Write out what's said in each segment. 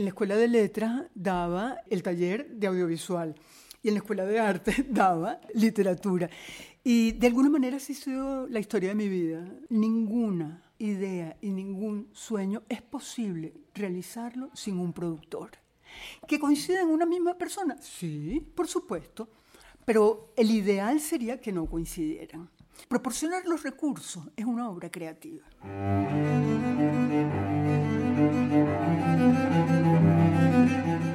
en la escuela de letras daba el taller de audiovisual y en la escuela de arte daba literatura. Y de alguna manera ha sido la historia de mi vida. Ninguna idea y ningún sueño es posible realizarlo sin un productor. ¿Que coincida en una misma persona? Sí, por supuesto. Pero el ideal sería que no coincidieran. Proporcionar los recursos es una obra creativa.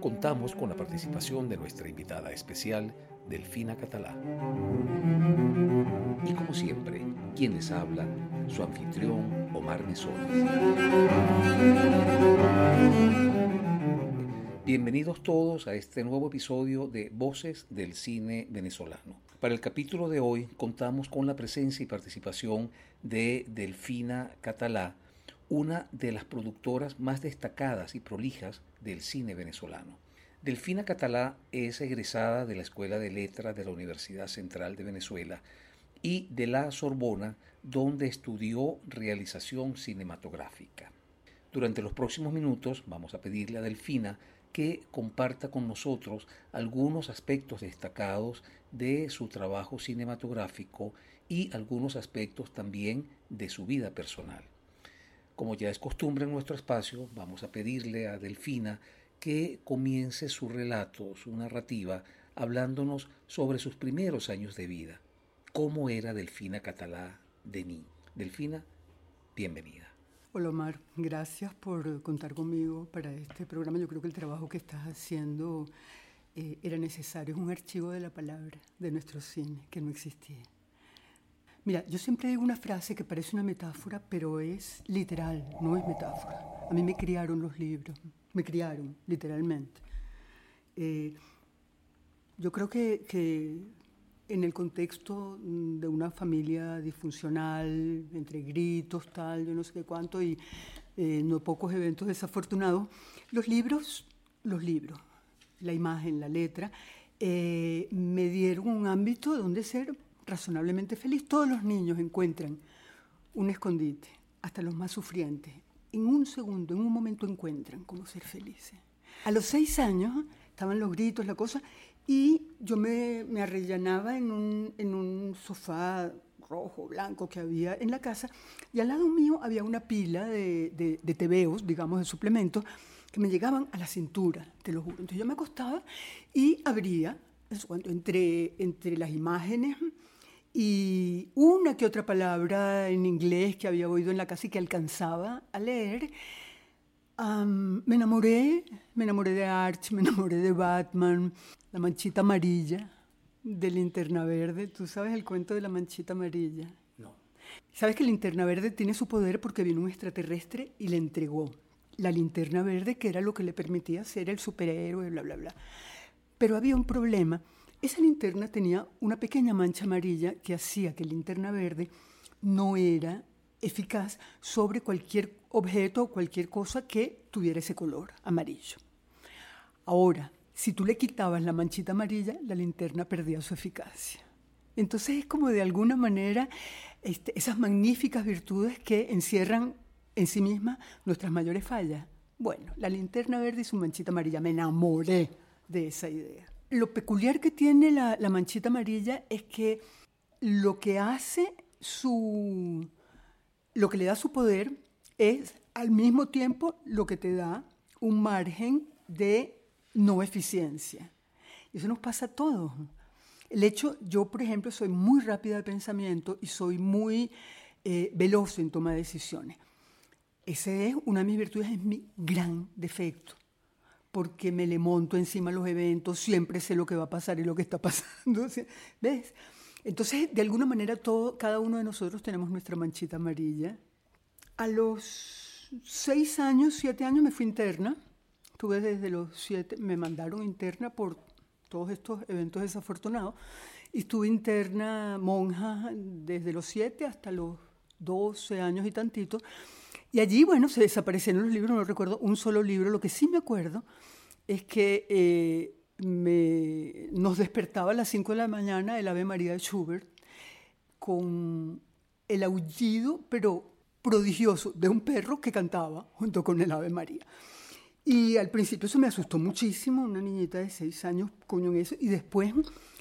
contamos con la participación de nuestra invitada especial, Delfina Catalá. Y como siempre, quien les habla, su anfitrión Omar Mesones. Bienvenidos todos a este nuevo episodio de Voces del Cine Venezolano. Para el capítulo de hoy contamos con la presencia y participación de Delfina Catalá, una de las productoras más destacadas y prolijas del cine venezolano. Delfina Catalá es egresada de la Escuela de Letras de la Universidad Central de Venezuela y de la Sorbona, donde estudió realización cinematográfica. Durante los próximos minutos vamos a pedirle a Delfina que comparta con nosotros algunos aspectos destacados de su trabajo cinematográfico y algunos aspectos también de su vida personal. Como ya es costumbre en nuestro espacio, vamos a pedirle a Delfina que comience su relato, su narrativa, hablándonos sobre sus primeros años de vida. ¿Cómo era Delfina Catalá de mí? Delfina, bienvenida. Hola Omar, gracias por contar conmigo para este programa. Yo creo que el trabajo que estás haciendo eh, era necesario. Es un archivo de la palabra de nuestro cine que no existía. Mira, yo siempre digo una frase que parece una metáfora, pero es literal, no es metáfora. A mí me criaron los libros, me criaron literalmente. Eh, yo creo que, que en el contexto de una familia disfuncional, entre gritos, tal, yo no sé qué cuánto, y eh, no pocos eventos desafortunados, los libros, los libros, la imagen, la letra, eh, me dieron un ámbito donde ser razonablemente feliz. Todos los niños encuentran un escondite, hasta los más sufrientes. En un segundo, en un momento encuentran cómo ser felices. A los seis años estaban los gritos, la cosa, y yo me, me arrellanaba en un, en un sofá rojo, blanco que había en la casa, y al lado mío había una pila de, de, tebeos, digamos, de suplementos, que me llegaban a la cintura, te lo juro. Entonces yo me acostaba y abría, entre, entre las imágenes y una que otra palabra en inglés que había oído en la casa y que alcanzaba a leer, me enamoré, me enamoré de Arch, me enamoré de Batman, la manchita amarilla de linterna verde. ¿Tú sabes el cuento de la manchita amarilla? No. ¿Sabes que linterna verde tiene su poder porque vino un extraterrestre y le entregó la linterna verde, que era lo que le permitía ser el superhéroe, bla, bla, bla? Pero había un problema. Esa linterna tenía una pequeña mancha amarilla que hacía que linterna verde no era eficaz sobre cualquier objeto o cualquier cosa que tuviera ese color amarillo. Ahora, si tú le quitabas la manchita amarilla, la linterna perdía su eficacia. Entonces es como de alguna manera este, esas magníficas virtudes que encierran en sí mismas nuestras mayores fallas. Bueno, la linterna verde y su manchita amarilla, me enamoré de esa idea. Lo peculiar que tiene la, manchita amarilla es que lo que hace su, lo que le da su poder es al mismo tiempo lo que te da un margen de no eficiencia. Eso nos pasa a todos. El hecho, yo por ejemplo soy muy rápida de pensamiento y soy muy eh, veloz en toma de decisiones. Ese es una de mis virtudes, es mi gran defecto, porque me le monto encima los eventos, siempre sé lo que va a pasar y lo que está pasando. ¿Ves? Entonces, de alguna manera, todo, cada uno de nosotros tenemos nuestra manchita amarilla. A los seis años, siete años me fui interna Tuve desde los siete, me mandaron interna por todos estos eventos desafortunados. Y estuve interna monja desde los siete hasta los 12 años y tantito. Y allí, bueno, se desaparecieron los libros, no recuerdo un solo libro. Lo que sí me acuerdo es que eh, nos despertaba a las 5 de la mañana el Ave María de Schubert con el aullido, pero prodigioso, de un perro que cantaba junto con el Ave María. Y al principio eso me asustó muchísimo, una niñita de seis años, coño, en eso. Y después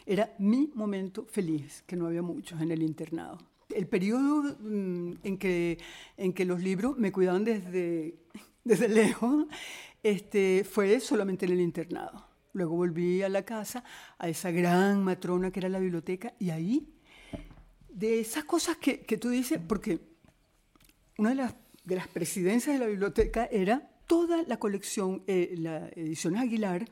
era mi momento feliz, que no había muchos en el internado. El periodo mm, en, que, en que los libros me cuidaban desde, desde lejos este, fue solamente en el internado. Luego volví a la casa, a esa gran matrona que era la biblioteca, y ahí, de esas cosas que, que tú dices, porque una de las, de las presidencias de la biblioteca era toda la colección, eh, la edición Aguilar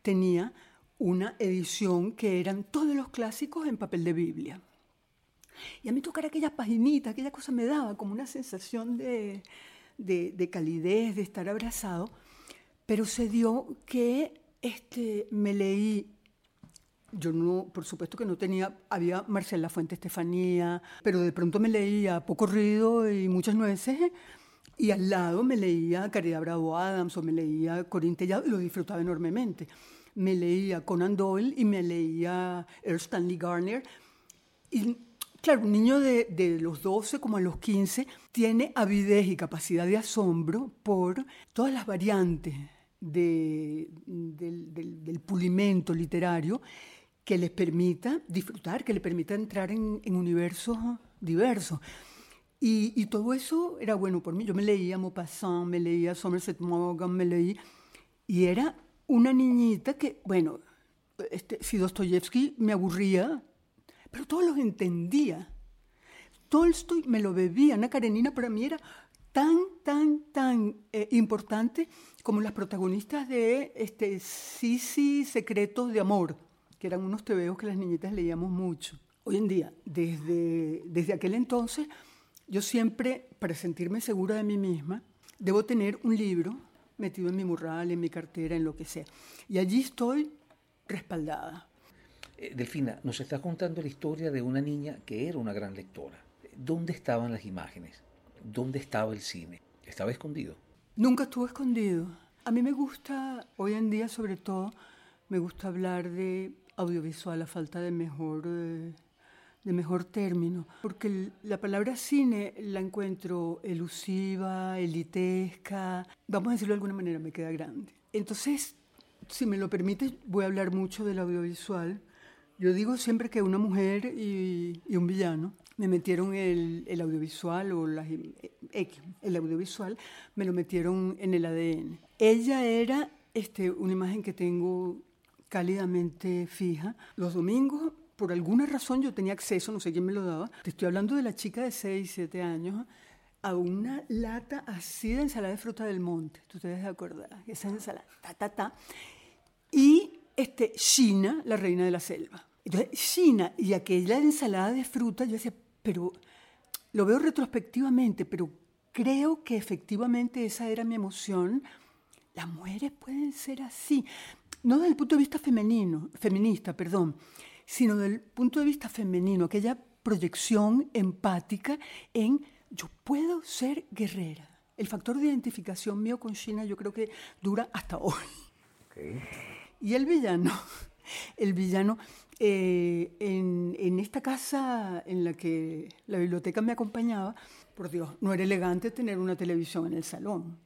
tenía una edición que eran todos los clásicos en papel de Biblia. Y a mí tocar aquellas paginitas, aquella cosa me daba como una sensación de, de, de calidez, de estar abrazado, pero se dio que este, me leí yo no, por supuesto que no tenía, había Marcela Fuente Estefanía, pero de pronto me leía Poco Ruido y Muchas Nueces, y al lado me leía Caridad Bravo Adams o me leía Corín Tellado, y lo disfrutaba enormemente. Me leía Conan Doyle y me leía Earl Stanley Garner. Y claro, un niño de, de, los 12 como a los 15 tiene avidez y capacidad de asombro por todas las variantes de, del, del, pulimento literario que les permita disfrutar, que les permita entrar en, universos diversos. Y, todo eso era bueno por mí. Yo me leía Maupassant, me leía Somerset Maugham, me leí... Y era una niñita que, bueno, este, si Dostoyevsky me aburría, pero todos los entendía. Tolstoy me lo bebía. Ana Karenina para mí era tan, tan, tan eh, importante como las protagonistas de este, Sisi Secretos de Amor que eran unos tebeos que las niñitas leíamos mucho. Hoy en día, desde, desde aquel entonces, yo siempre, para sentirme segura de mí misma, debo tener un libro metido en mi mural, en mi cartera, en lo que sea. Y allí estoy respaldada. Eh, Delfina, nos está contando la historia de una niña que era una gran lectora. ¿Dónde estaban las imágenes? ¿Dónde estaba el cine? ¿Estaba escondido? Nunca estuvo escondido. A mí me gusta, hoy en día sobre todo, me gusta hablar de audiovisual a falta de mejor, eh, de mejor término, porque la palabra cine la encuentro elusiva, elitesca, vamos a decirlo de alguna manera, me queda grande. Entonces, si me lo permite, voy a hablar mucho del audiovisual. Yo digo siempre que una mujer y, y un villano me metieron el, el audiovisual o las, X, el audiovisual, me lo metieron en el ADN. Ella era este, una imagen que tengo cálidamente fija. Los domingos, por alguna razón, yo tenía acceso, no sé quién me lo daba. Te estoy hablando de la chica de 6, 7 años, a una lata así de ensalada de fruta del monte. Tú te debes de acordar, esa ensalada, ta, ta, ta. Y este, China, la reina de la selva. Entonces, China y aquella ensalada de fruta, yo decía, pero lo veo retrospectivamente, pero creo que efectivamente esa era mi emoción. Las mujeres pueden ser así no desde el punto de vista femenino, feminista, perdón, sino del punto de vista femenino, aquella proyección empática en yo puedo ser guerrera. El factor de identificación mío con China yo creo que dura hasta hoy. Okay. Y el villano, el villano, eh, en, en, esta casa en la que la biblioteca me acompañaba, por Dios, no era elegante tener una televisión en el salón.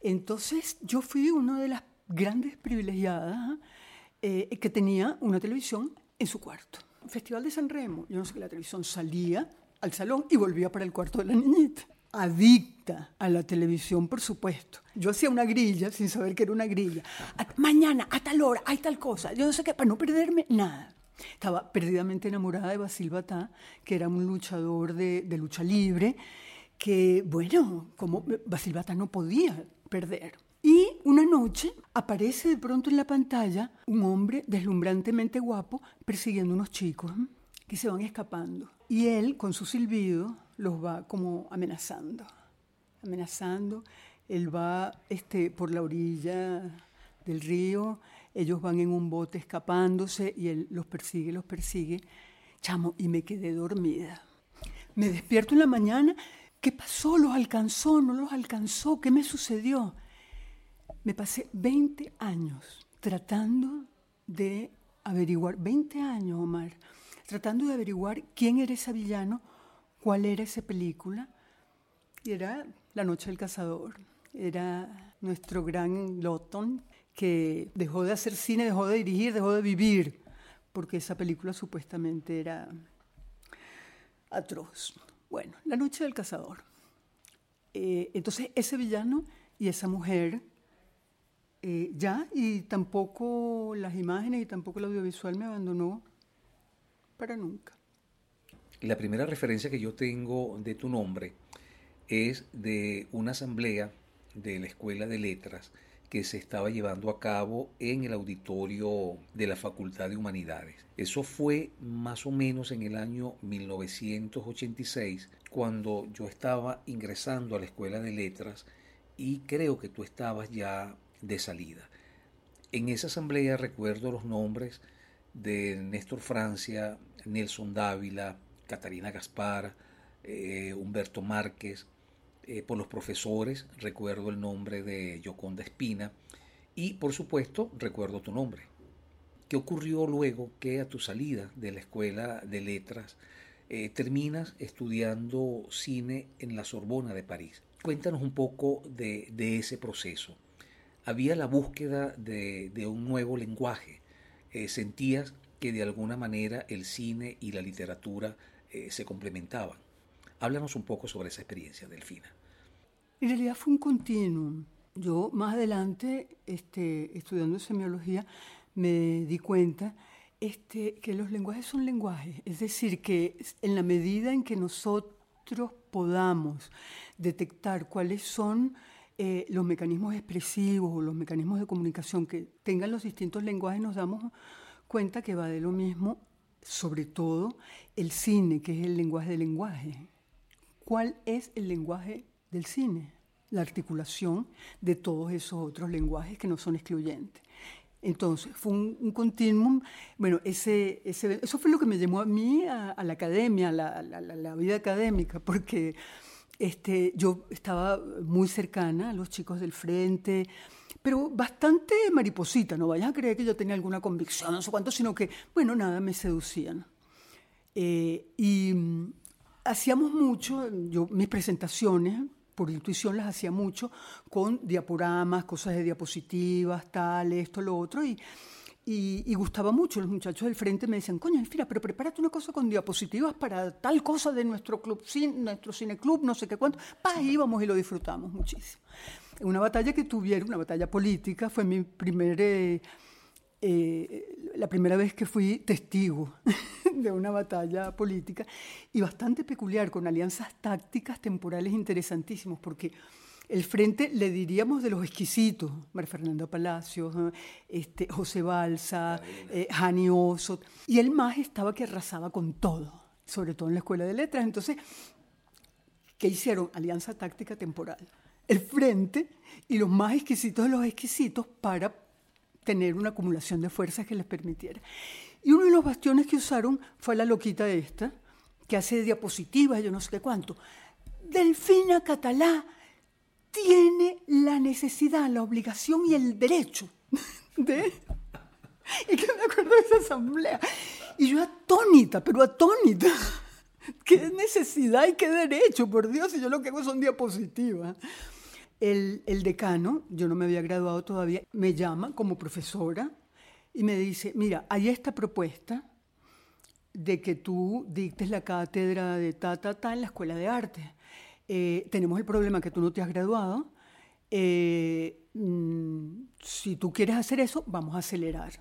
Entonces yo fui una de las grandes privilegiadas eh, que tenía una televisión en su cuarto. Festival de San Remo, yo no sé que la televisión salía al salón y volvía para el cuarto de la niñita. Adicta a la televisión, por supuesto. Yo hacía una grilla sin saber que era una grilla. A, mañana, a tal hora, hay tal cosa. Yo no sé qué, para no perderme nada. Estaba perdidamente enamorada de Basil Batá, que era un luchador de, lucha libre, que, bueno, como Basil Batá no podía perder. Y una noche aparece de pronto en la pantalla un hombre deslumbrantemente guapo persiguiendo unos chicos que se van escapando. Y él, con su silbido, los va como amenazando, amenazando. Él va este, por la orilla del río, ellos van en un bote escapándose y él los persigue, los persigue. Chamo, y me quedé dormida. Me despierto en la mañana, ¿qué pasó? ¿Los alcanzó? ¿No los alcanzó? ¿Qué me sucedió? Me pasé 20 años tratando de averiguar, 20 años, Omar, tratando de averiguar quién era ese villano, cuál era esa película. Y era La Noche del Cazador. Era nuestro gran Lotton, que dejó de hacer cine, dejó de dirigir, dejó de vivir, porque esa película supuestamente era atroz. Bueno, La Noche del Cazador. Eh, entonces, ese villano y esa mujer, eh, ya, y tampoco las imágenes y tampoco el audiovisual me abandonó para nunca. La primera referencia que yo tengo de tu nombre es de una asamblea de la Escuela de Letras que se estaba llevando a cabo en el auditorio de la Facultad de Humanidades. Eso fue más o menos en el año 1986, cuando yo estaba ingresando a la Escuela de Letras y creo que tú estabas ya de salida. En esa asamblea recuerdo los nombres de Néstor Francia, Nelson Dávila, Catarina Gaspar, eh, Humberto Márquez, eh, por los profesores, recuerdo el nombre de Yoconda Espina y por supuesto recuerdo tu nombre. ¿Qué ocurrió luego que a tu salida de la escuela de letras eh, terminas estudiando cine en la Sorbona de París? Cuéntanos un poco de, ese proceso. Había la búsqueda de, un nuevo lenguaje. Eh, sentías que de alguna manera el cine y la literatura se complementaban. Háblanos un poco sobre esa experiencia, Delfina. En realidad fue un continuum. Yo más adelante, este, estudiando semiología, me di cuenta este, que los lenguajes son lenguajes. Es decir, que en la medida en que nosotros podamos detectar cuáles son eh, los mecanismos expresivos o los mecanismos de comunicación que tengan los distintos lenguajes, nos damos cuenta que va de lo mismo, sobre todo el cine, que es el lenguaje del lenguaje. ¿Cuál es el lenguaje del cine, la articulación de todos esos otros lenguajes que no son excluyentes. Entonces, fue un, continuum, bueno, ese, ese, eso fue lo que me llevó a mí a, la academia, a la, la, vida académica, porque este, yo estaba muy cercana a los chicos del frente, pero bastante mariposita, no vayas a creer que yo tenía alguna convicción, no sé cuánto, sino que, bueno, nada, me seducían. Eh, y mm, hacíamos mucho, yo, mis presentaciones, por intuición las hacía mucho con diaporamas, cosas de diapositivas, tal, esto, lo otro, y, gustaba mucho. Los muchachos del frente me decían, coño, Elfira, pero prepárate una cosa con diapositivas para tal cosa de nuestro club, nuestro cineclub, no sé qué cuánto. Pa, íbamos y lo disfrutamos muchísimo. Una batalla que tuvieron, una batalla política, fue mi primer... Eh, eh, la primera vez que fui testigo de una batalla política y bastante peculiar, con alianzas tácticas temporales interesantísimos, porque el frente le diríamos de los exquisitos, María Fernanda Palacios, este, José Balsa, eh, Jani Oso, y el más estaba que arrasaba con todo, sobre todo en la escuela de letras. Entonces, ¿qué hicieron? Alianza táctica temporal. El frente y los más exquisitos de los exquisitos para tener una acumulación de fuerzas que les permitiera. Y uno de los bastiones que usaron fue la loquita esta, que hace diapositivas, yo no sé qué cuánto. Delfina Catalá tiene la necesidad, la obligación y el derecho de... Y que me acuerdo de esa asamblea. Y yo atónita, pero atónita. ¿Qué necesidad y qué derecho? Por Dios, y yo lo que hago son diapositivas. El, decano, yo no me había graduado todavía, me llama como profesora y me dice, mira, hay esta propuesta de que tú dictes la cátedra de ta, ta, ta en la Escuela de Arte. Eh, tenemos el problema que tú no te has graduado. Eh, mm, si tú quieres hacer eso, vamos a acelerar.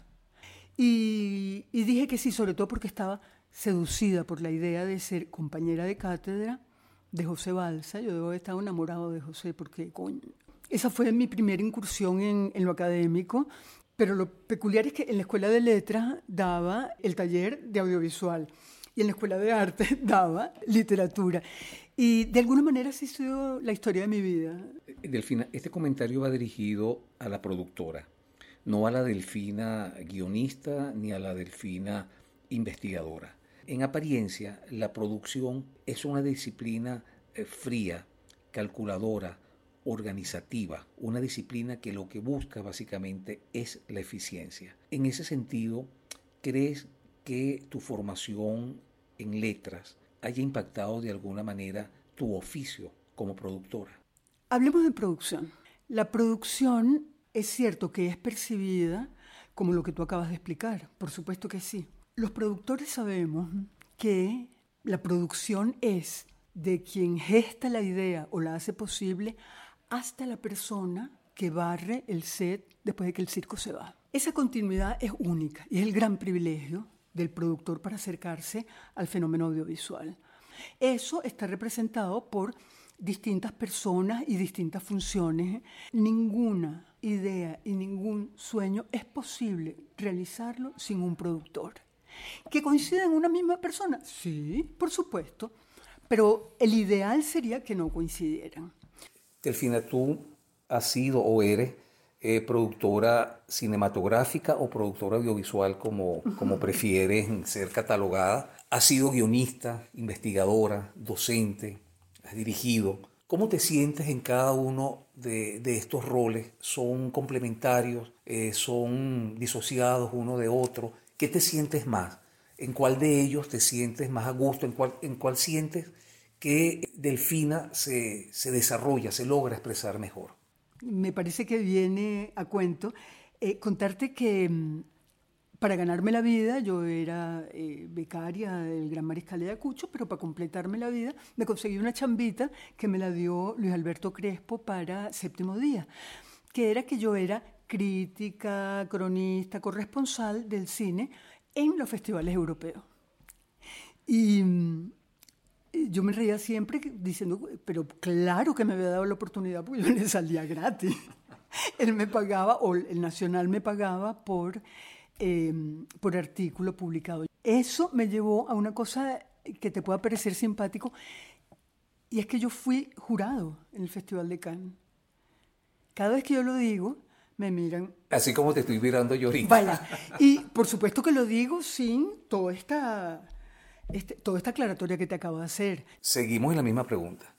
Y, dije que sí, sobre todo porque estaba seducida por la idea de ser compañera de cátedra de José Balsa. Yo debo haber estado enamorado de José porque, esa fue mi primera incursión en, lo académico. Pero lo peculiar es que en la escuela de letras daba el taller de audiovisual. y en la escuela de arte daba literatura. Y de alguna manera así sido la historia de mi vida. Delfina, este comentario va dirigido a la productora, no a la Delfina guionista ni a la Delfina investigadora. En apariencia, la producción es una disciplina eh, fría, calculadora, organizativa, una disciplina que lo que busca básicamente es la eficiencia. En ese sentido, ¿crees que tu formación en letras haya impactado de alguna manera tu oficio como productora? Hablemos de producción. La producción es cierto que es percibida como lo que tú acabas de explicar, por supuesto que sí. Los productores sabemos que la producción es de quien gesta la idea o la hace posible hasta la persona que barre el set después de que el circo se va. Esa continuidad es única y es el gran privilegio del productor para acercarse al fenómeno audiovisual. Eso está representado por distintas personas y distintas funciones. Ninguna idea y ningún sueño es posible realizarlo sin un productor. ¿Que coinciden en una misma persona? Sí, por supuesto, pero el ideal sería que no coincidieran. Delfina, tú has sido o eres eh, productora cinematográfica o productora audiovisual, como, como prefieres ser catalogada. Has sido guionista, investigadora, docente, has dirigido. ¿Cómo te sientes en cada uno de, estos roles? ¿Son complementarios? Eh, ¿Son disociados uno de otro? ¿Qué te sientes más? ¿En cuál de ellos te sientes más a gusto? ¿En cuál, en cuál sientes que Delfina se, se desarrolla, se logra expresar mejor? Me parece que viene a cuento eh, contarte que mm, para ganarme la vida, yo era eh, becaria del Gran Mariscal de Ayacucho, pero para completarme la vida me conseguí una chambita que me la dio Luis Alberto Crespo para Séptimo Día, que era que yo era crítica, cronista, corresponsal del cine en los festivales europeos. Y mm, yo me reía siempre diciendo, pero claro que me había dado la oportunidad porque yo le salía gratis. Él me pagaba, o el Nacional me pagaba por, em, por artículo publicado. Eso me llevó a una cosa que te pueda parecer simpático, y es que yo fui jurado en el Festival de Cannes. Cada vez que yo lo digo, me miran. Así como te estoy mirando yo ahorita. Y por supuesto que lo digo sin toda esta, este, toda esta aclaratoria que te acabo de hacer. Seguimos en la misma pregunta.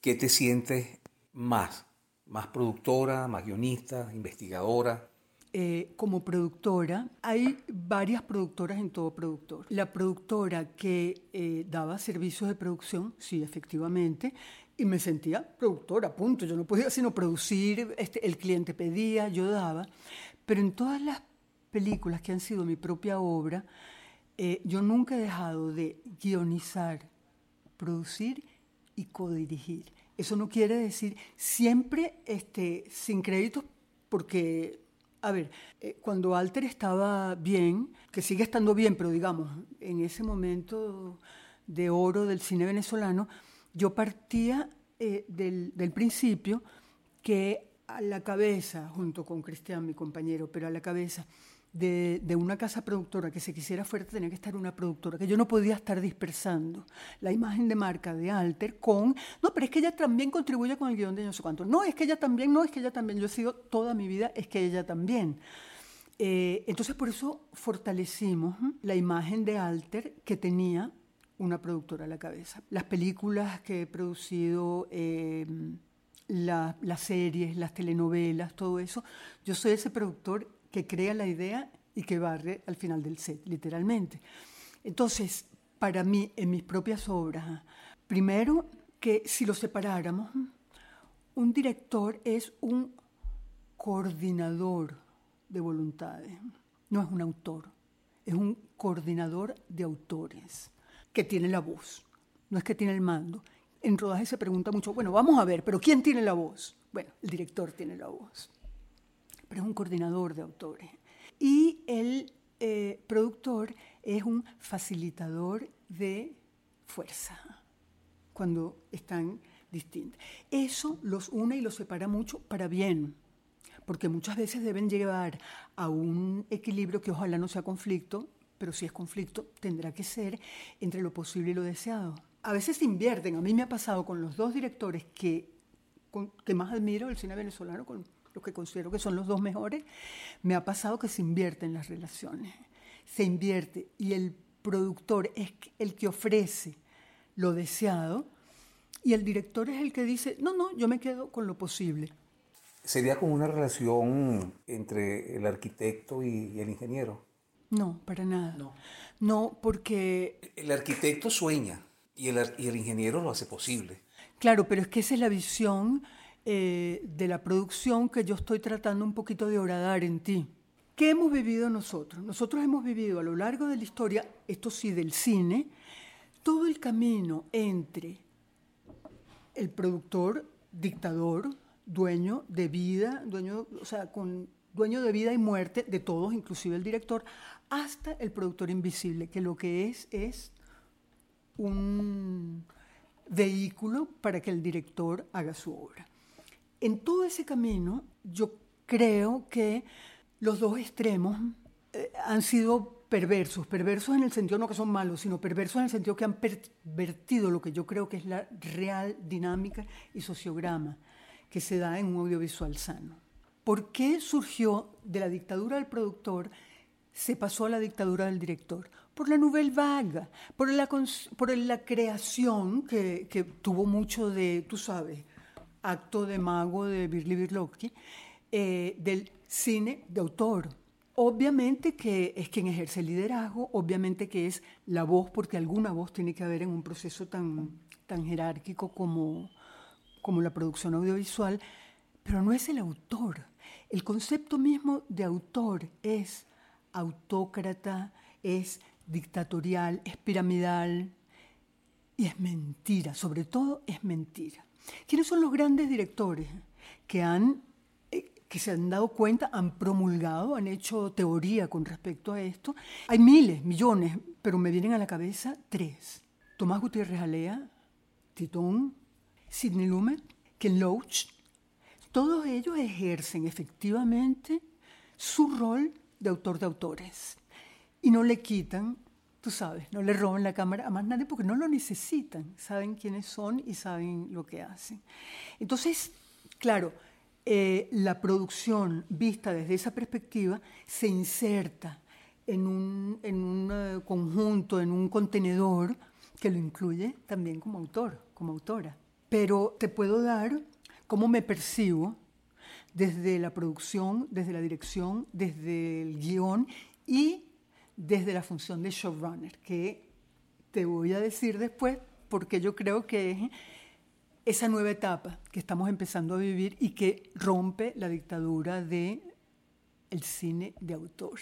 ¿Qué te sientes más? ¿Más productora, más guionista, investigadora? Eh, como productora, hay varias productoras en todo productor. La productora que eh, daba servicios de producción, sí, efectivamente, y me sentía productora, punto. Yo no podía sino producir, este, el cliente pedía, yo daba. Pero en todas las películas que han sido mi propia obra, eh, yo nunca he dejado de guionizar, producir y codirigir. Eso no quiere decir siempre este, sin créditos, porque, a ver, eh, cuando Alter estaba bien, que sigue estando bien, pero digamos, en ese momento de oro del cine venezolano, yo partía eh, del, principio que a la cabeza, junto con Cristian, mi compañero, pero a la cabeza de, una casa productora que se quisiera fuerte, tenía que estar una productora, que yo no podía estar dispersando la imagen de marca de Alter con, no, pero es que ella también contribuye con el guion de no sé cuánto, no, es que ella también, no, es que ella también, yo he sido toda mi vida, es que ella también. Eh, entonces por eso fortalecimos la imagen de Alter que tenía una productora a la cabeza. Las películas que he producido, em, las series, las telenovelas, todo eso, yo soy ese productor que crea la idea y que barre al final del set, literalmente. Entonces, para mí, en mis propias obras, primero que si lo separáramos, un director es un coordinador de voluntades, no es un autor, es un coordinador de autores que tiene la voz, no es que tiene el mando. En rodaje se pregunta mucho, bueno, vamos a ver, pero ¿quién tiene la voz? Bueno, el director tiene la voz, pero es un coordinador de autores. Y el eh, productor es un facilitador de fuerza, cuando están distintos. Eso los une y los separa mucho para bien, porque muchas veces deben llevar a un equilibrio que ojalá no sea conflicto, pero si es conflicto, tendrá que ser entre lo posible y lo deseado. A veces se invierten, a mí me ha pasado con los dos directores que, que más admiro del cine venezolano, con los que considero que son los dos mejores, me ha pasado que se invierten las relaciones, se invierte y el productor es el que ofrece lo deseado y el director es el que dice, no, no, yo me quedo con lo posible. ¿Sería como una relación entre el arquitecto y, el ingeniero? No, para nada. No, no porque... El arquitecto sueña y el, y el, ingeniero lo hace posible. Claro, pero es que esa es la visión eh, de la producción que yo estoy tratando un poquito de horadar en ti. ¿Qué hemos vivido nosotros? Nosotros hemos vivido a lo largo de la historia, esto sí, del cine, todo el camino entre el productor, dictador, dueño de vida, dueño, o sea, con dueño de vida y muerte de todos, inclusive el director, hasta el productor invisible, que lo que es es un vehículo para que el director haga su obra. En todo ese camino, yo creo que los dos extremos eh, han sido perversos, perversos en el sentido no que son malos, sino perversos en el sentido que han pervertido lo que yo creo que es la real dinámica y sociograma que se da en un audiovisual sano. ¿Por qué surgió de la dictadura del productor, se pasó a la dictadura del director? Por la nouvelle vague, por la, por la creación que, que, tuvo mucho de, tú sabes, acto de mago de Birli Birlovsky, eh, del cine de autor. Obviamente que es quien ejerce el liderazgo, obviamente que es la voz, porque alguna voz tiene que haber en un proceso tan, tan jerárquico como, como la producción audiovisual, pero no es el autor. El concepto mismo de autor es autócrata, es dictatorial, es piramidal y es mentira, sobre todo es mentira. ¿Quiénes son los grandes directores que han eh, que se han dado cuenta, han promulgado, han hecho teoría con respecto a esto. Hay miles, millones, pero me vienen a la cabeza tres. Tomás Gutiérrez Alea, Titón, Sidney Lumet, Ken Loach, todos ellos ejercen efectivamente su rol de autor de autores y no le quitan, tú sabes, no le roban la cámara a más nadie porque no lo necesitan, saben quiénes son y saben lo que hacen. Entonces, claro, eh, la producción vista desde esa perspectiva se inserta en un, en un eh, conjunto, en un contenedor que lo incluye también como autor, como autora pero te puedo dar cómo me percibo desde la producción, desde la dirección, desde el guion y desde la función de showrunner, que te voy a decir después porque yo creo que es esa nueva etapa que estamos empezando a vivir y que rompe la dictadura de el cine de autor.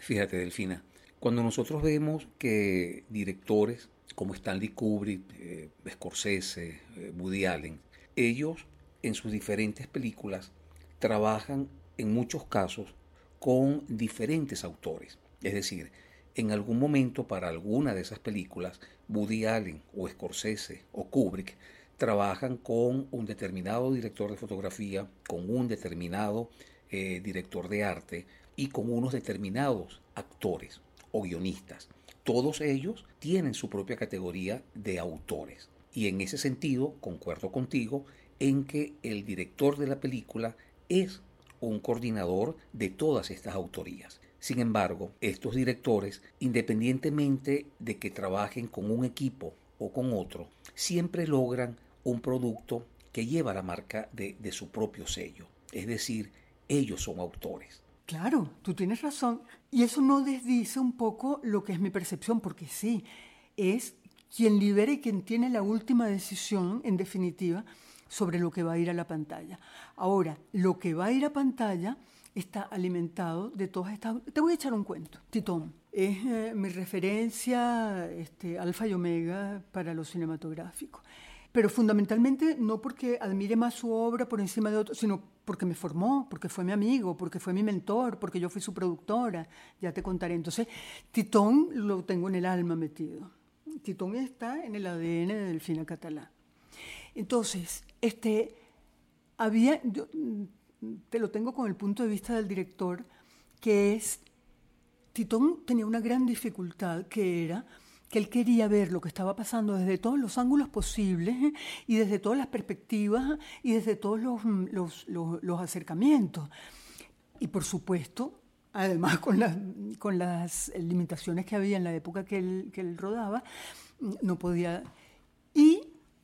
Fíjate, Delfina, cuando nosotros vemos que directores como Stanley Kubrick, eh, Scorsese, eh, Woody Allen, ellos en sus diferentes películas trabajan en muchos casos con diferentes autores. Es decir, en algún momento para alguna de esas películas, Woody Allen o Scorsese o Kubrick trabajan con un determinado director de fotografía, con un determinado eh, director de arte y con unos determinados actores o guionistas todos ellos tienen su propia categoría de autores. Y en ese sentido, concuerdo contigo en que el director de la película es un coordinador de todas estas autorías. Sin embargo, estos directores, independientemente de que trabajen con un equipo o con otro, siempre logran un producto que lleva la marca de, de su propio sello. Es decir, ellos son autores. Claro, tú tienes razón. Y eso no desdice un poco lo que es mi percepción, porque sí, es quien libera y quien tiene la última decisión, en definitiva, sobre lo que va a ir a la pantalla. Ahora, lo que va a ir a pantalla está alimentado de todas estas... Te voy a echar un cuento, Titón. Es eh, mi referencia este, alfa y omega para lo cinematográfico pero fundamentalmente no porque admire más su obra por encima de otros, sino porque me formó, porque fue mi amigo, porque fue mi mentor, porque yo fui su productora, ya te contaré. Entonces, Titón lo tengo en el alma metido. Titón está en el ADN de Delfina Catalá. Entonces, este, había, yo, te lo tengo con el punto de vista del director, que es Titón tenía una gran dificultad que era que él quería ver lo que estaba pasando desde todos los ángulos posibles y desde todas las perspectivas y desde todos los, los, acercamientos. Y por supuesto, además con, con las limitaciones que había en la época que él, que él rodaba, no podía... Y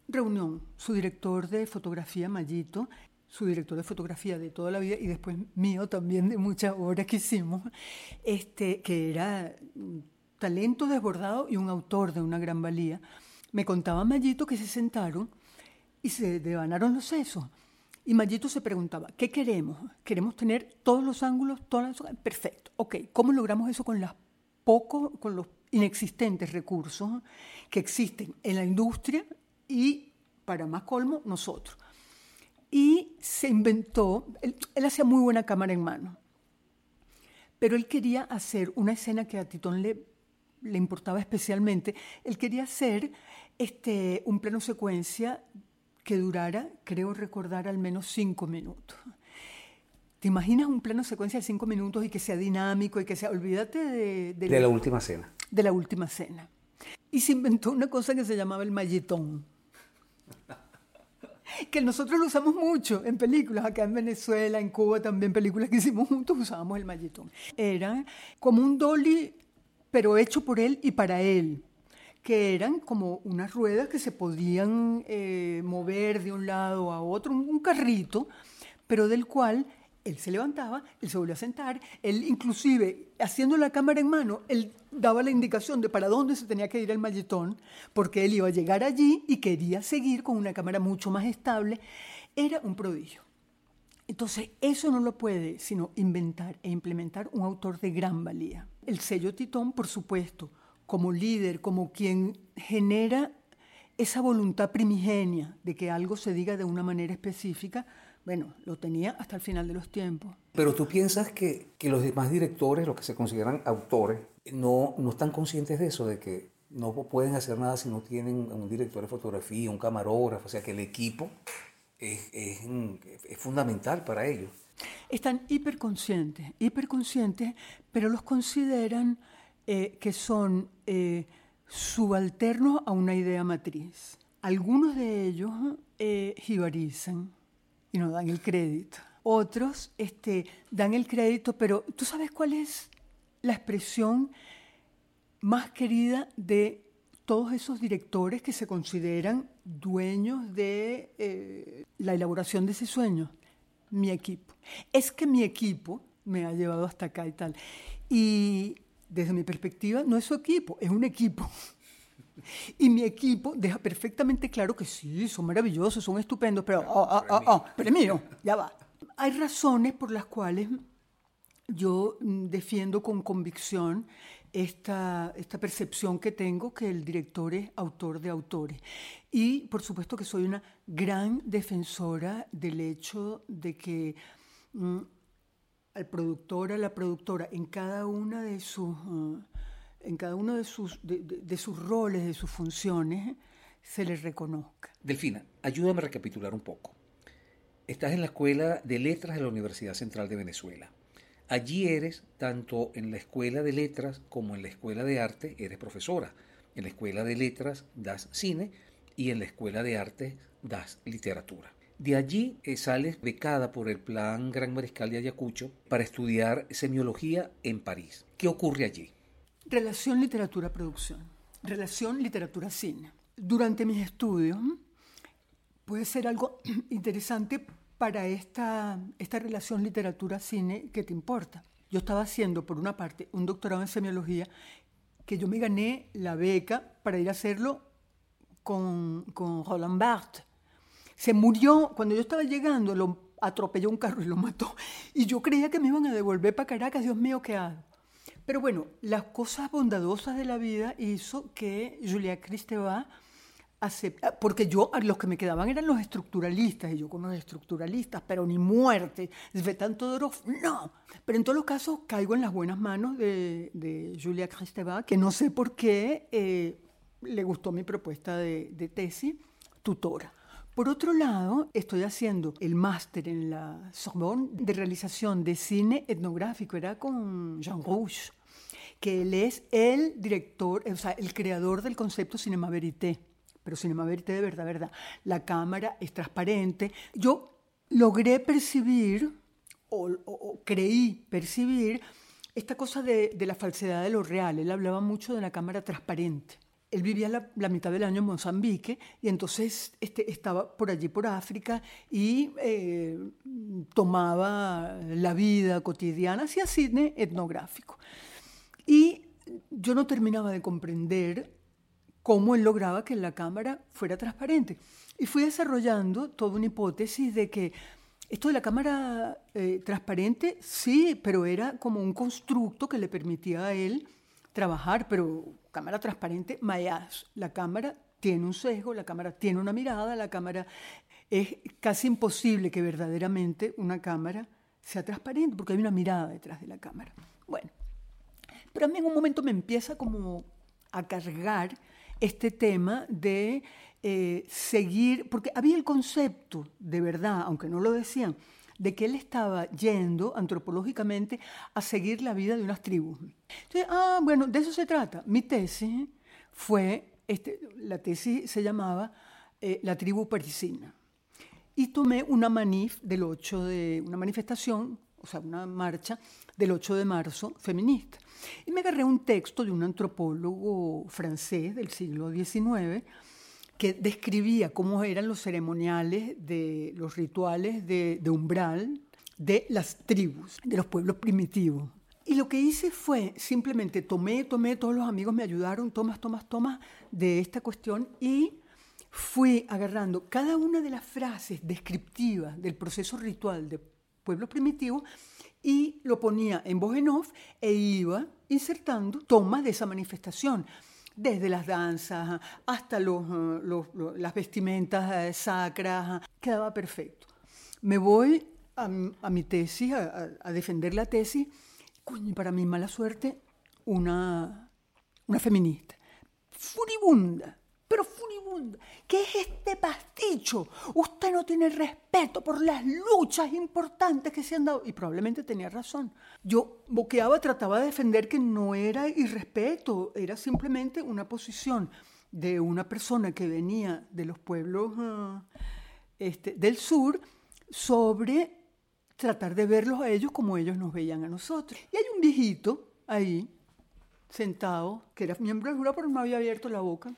reunión, su director de fotografía, Mayito, su director de fotografía de toda la vida y después mío también de muchas obras que hicimos, este, que era talento desbordado y un autor de una gran valía, me contaba Mayito que se sentaron y se devanaron los sesos. Y Mayito se preguntaba, ¿qué queremos? ¿Queremos tener todos los ángulos? Todas las... Perfecto. Ok, ¿cómo logramos eso con, las poco, con los inexistentes recursos que existen en la industria y, para más colmo, nosotros? Y se inventó, él, él hacía muy buena cámara en mano, pero él quería hacer una escena que a Titón le le importaba especialmente, él quería hacer este, un plano secuencia que durara, creo recordar, al menos cinco minutos. ¿Te imaginas un plano secuencia de cinco minutos y que sea dinámico y que sea, olvídate de... De, la, última cena. De la última cena. Y se inventó una cosa que se llamaba el malletón. Que nosotros lo usamos mucho en películas, acá en Venezuela, en Cuba también, películas que hicimos juntos usábamos el malletón. Era como un dolly pero hecho por él y para él, que eran como unas ruedas que se podían eh, mover de un lado a otro, un, carrito, pero del cual él se levantaba, él se volvía a sentar, él inclusive haciendo la cámara en mano, él daba la indicación de para dónde se tenía que ir el malletón, porque él iba a llegar allí y quería seguir con una cámara mucho más estable. Era un prodigio. Entonces, eso no lo puede sino inventar e implementar un autor de gran valía. El sello Titón, por supuesto, como líder, como quien genera esa voluntad primigenia de que algo se diga de una manera específica, bueno, lo tenía hasta el final de los tiempos. Pero tú piensas que, que los demás directores, los que se consideran autores, no, no están conscientes de eso, de que no pueden hacer nada si no tienen un director de fotografía, un camarógrafo, o sea, que el equipo es, es, es fundamental para ellos. Están hiperconscientes, hiperconscientes, pero los consideran eh, que son eh, subalternos a una idea matriz. Algunos de ellos eh, jibarizan y no dan el crédito. Otros este, dan el crédito, pero ¿tú sabes cuál es la expresión más querida de todos esos directores que se consideran dueños de eh, la elaboración de ese sueño? Mi equipo. Es que mi equipo me ha llevado hasta acá y tal. Y desde mi perspectiva, no es su equipo, es un equipo. Y mi equipo deja perfectamente claro que sí, son maravillosos, son estupendos, pero, oh, oh, oh, oh, pero mío, ya va. Hay razones por las cuales yo mm, defiendo con convicción esta, esta percepción que tengo que el director es autor de autores. Y por supuesto que soy una gran defensora del hecho de que mm, al productor, a la productora, en cada una de sus, uh, en cada uno de sus, de, sus roles, de sus funciones, se les reconozca. Delfina, ayúdame a recapitular un poco. Estás en la Escuela de Letras de la Universidad Central de Venezuela. Allí eres, tanto en la Escuela de Letras como en la Escuela de Arte, eres profesora. En la Escuela de Letras das cine y en la Escuela de Arte das literatura. De allí eh, sales becada por el Plan Gran Mariscal de Ayacucho para estudiar semiología en París. ¿Qué ocurre allí? Relación literatura-producción, relación literatura-cine. Durante mis estudios puede ser algo interesante para esta, esta relación literatura-cine que te importa. Yo estaba haciendo, por una parte, un doctorado en semiología que yo me gané la beca para ir a hacerlo con, con Roland Barthes se murió cuando yo estaba llegando, lo atropelló un carro y lo mató. Y yo creía que me iban a devolver para Caracas, Dios mío, ¿qué hago? Pero bueno, las cosas bondadosas de la vida hizo que Julia Cristeva aceptara, porque yo, los que me quedaban eran los estructuralistas, y yo con los estructuralistas, pero ni muerte, Svetan Todorov, no. Pero en todos los casos caigo en las buenas manos de, Julia Kristeva, que no sé por qué eh, le gustó mi propuesta de tesis, tutora. Por otro lado, estoy haciendo el máster en la Sorbonne de realización de cine etnográfico, era con Jean Rouge. que él es el director, o sea, el creador del concepto Cinema Verité. Pero Cinema Verité de verdad, verdad. La cámara es transparente. Yo logré percibir, o, creí percibir, esta cosa de, de, la falsedad de lo real. Él hablaba mucho de la cámara transparente. Él vivía la, mitad del año en Mozambique y entonces este, estaba por allí, por África, y eh, tomaba la vida cotidiana, hacía cine etnográfico. Y yo no terminaba de comprender cómo él lograba que la cámara fuera transparente. Y fui desarrollando toda una hipótesis de que esto de la cámara eh, transparente, sí, pero era como un constructo que le permitía a él trabajar, pero cámara transparente, mayas. La cámara tiene un sesgo, la cámara tiene una mirada, la cámara es casi imposible que verdaderamente una cámara sea transparente porque hay una mirada detrás de la cámara. Bueno, pero a mí en un momento me empieza como a cargar este tema de eh, seguir, porque había el concepto de verdad, aunque no lo decían, de que él estaba yendo antropológicamente a seguir la vida de unas tribus. Entonces, ah, bueno, de eso se trata. Mi tesis fue, este, la tesis se llamaba eh, La tribu parisina. Y tomé una manif del 8 de, una manifestación, o sea, una marcha del 8 de marzo feminista. Y me agarré un texto de un antropólogo francés del siglo XIX, que describía cómo eran los ceremoniales, de, los rituales de, umbral de las tribus, de los pueblos primitivos. Y lo que hice fue simplemente tomé, tomé, todos los amigos me ayudaron, tomas, tomas, tomas de esta cuestión y fui agarrando cada una de las frases descriptivas del proceso ritual de pueblos primitivos y lo ponía en voz e iba insertando tomas de esa manifestación desde las danzas hasta los, eh, las vestimentas eh, sacras, quedaba perfecto. Me voy a, mi tesis, a, defender la tesis, coño, para mi mala suerte, una, una feminista, furibunda, pero furibunda. ¿Qué es este pasticho? Usted no tiene respeto por las luchas importantes que se han dado. Y probablemente tenía razón. Yo boqueaba, trataba de defender que no era irrespeto, era simplemente una posición de una persona que venía de los pueblos ah, este, del sur sobre tratar de verlos a ellos como ellos nos veían a nosotros. Y hay un viejito ahí, sentado, que era miembro del jurado, pero no había abierto la boca,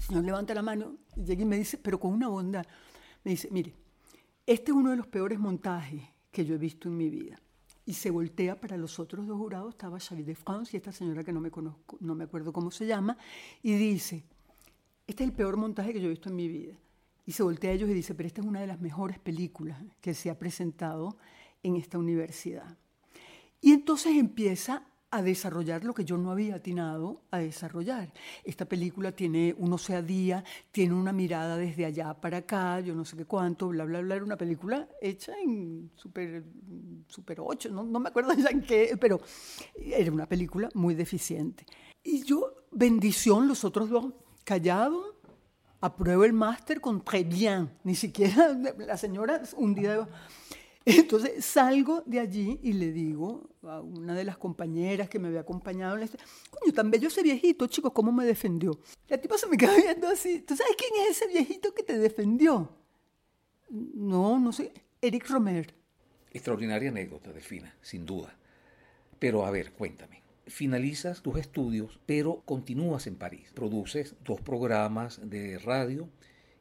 señor levanta la mano y llega me dice, pero con una bondad, me dice, mire, este es uno de los peores montajes que yo he visto en mi vida. Y se voltea para los otros dos jurados, estaba Xavier de France y esta señora que no me conozco, no me acuerdo cómo se llama, y dice, este es el peor montaje que yo he visto en mi vida. Y se voltea a ellos y dice, pero esta es una de las mejores películas que se ha presentado en esta universidad. Y entonces empieza a desarrollar lo que yo no había atinado a desarrollar. Esta película tiene un oseadía, tiene una mirada desde allá para acá, yo no sé qué cuánto, bla, bla, bla. Era una película hecha en Super, super 8, no, no me acuerdo ya en qué, pero era una película muy deficiente. Y yo, bendición, los otros dos callados, apruebo el máster con très bien, ni siquiera la señora un día... Entonces salgo de allí y le digo a una de las compañeras que me había acompañado, le coño, tan bello ese viejito, chicos, ¿cómo me defendió? La tipa se me queda viendo así, ¿tú sabes quién es ese viejito que te defendió? No, no sé, Eric Romer. Extraordinaria anécdota, Delfina, sin duda. Pero a ver, cuéntame. Finalizas tus estudios, pero continúas en París. Produces dos programas de radio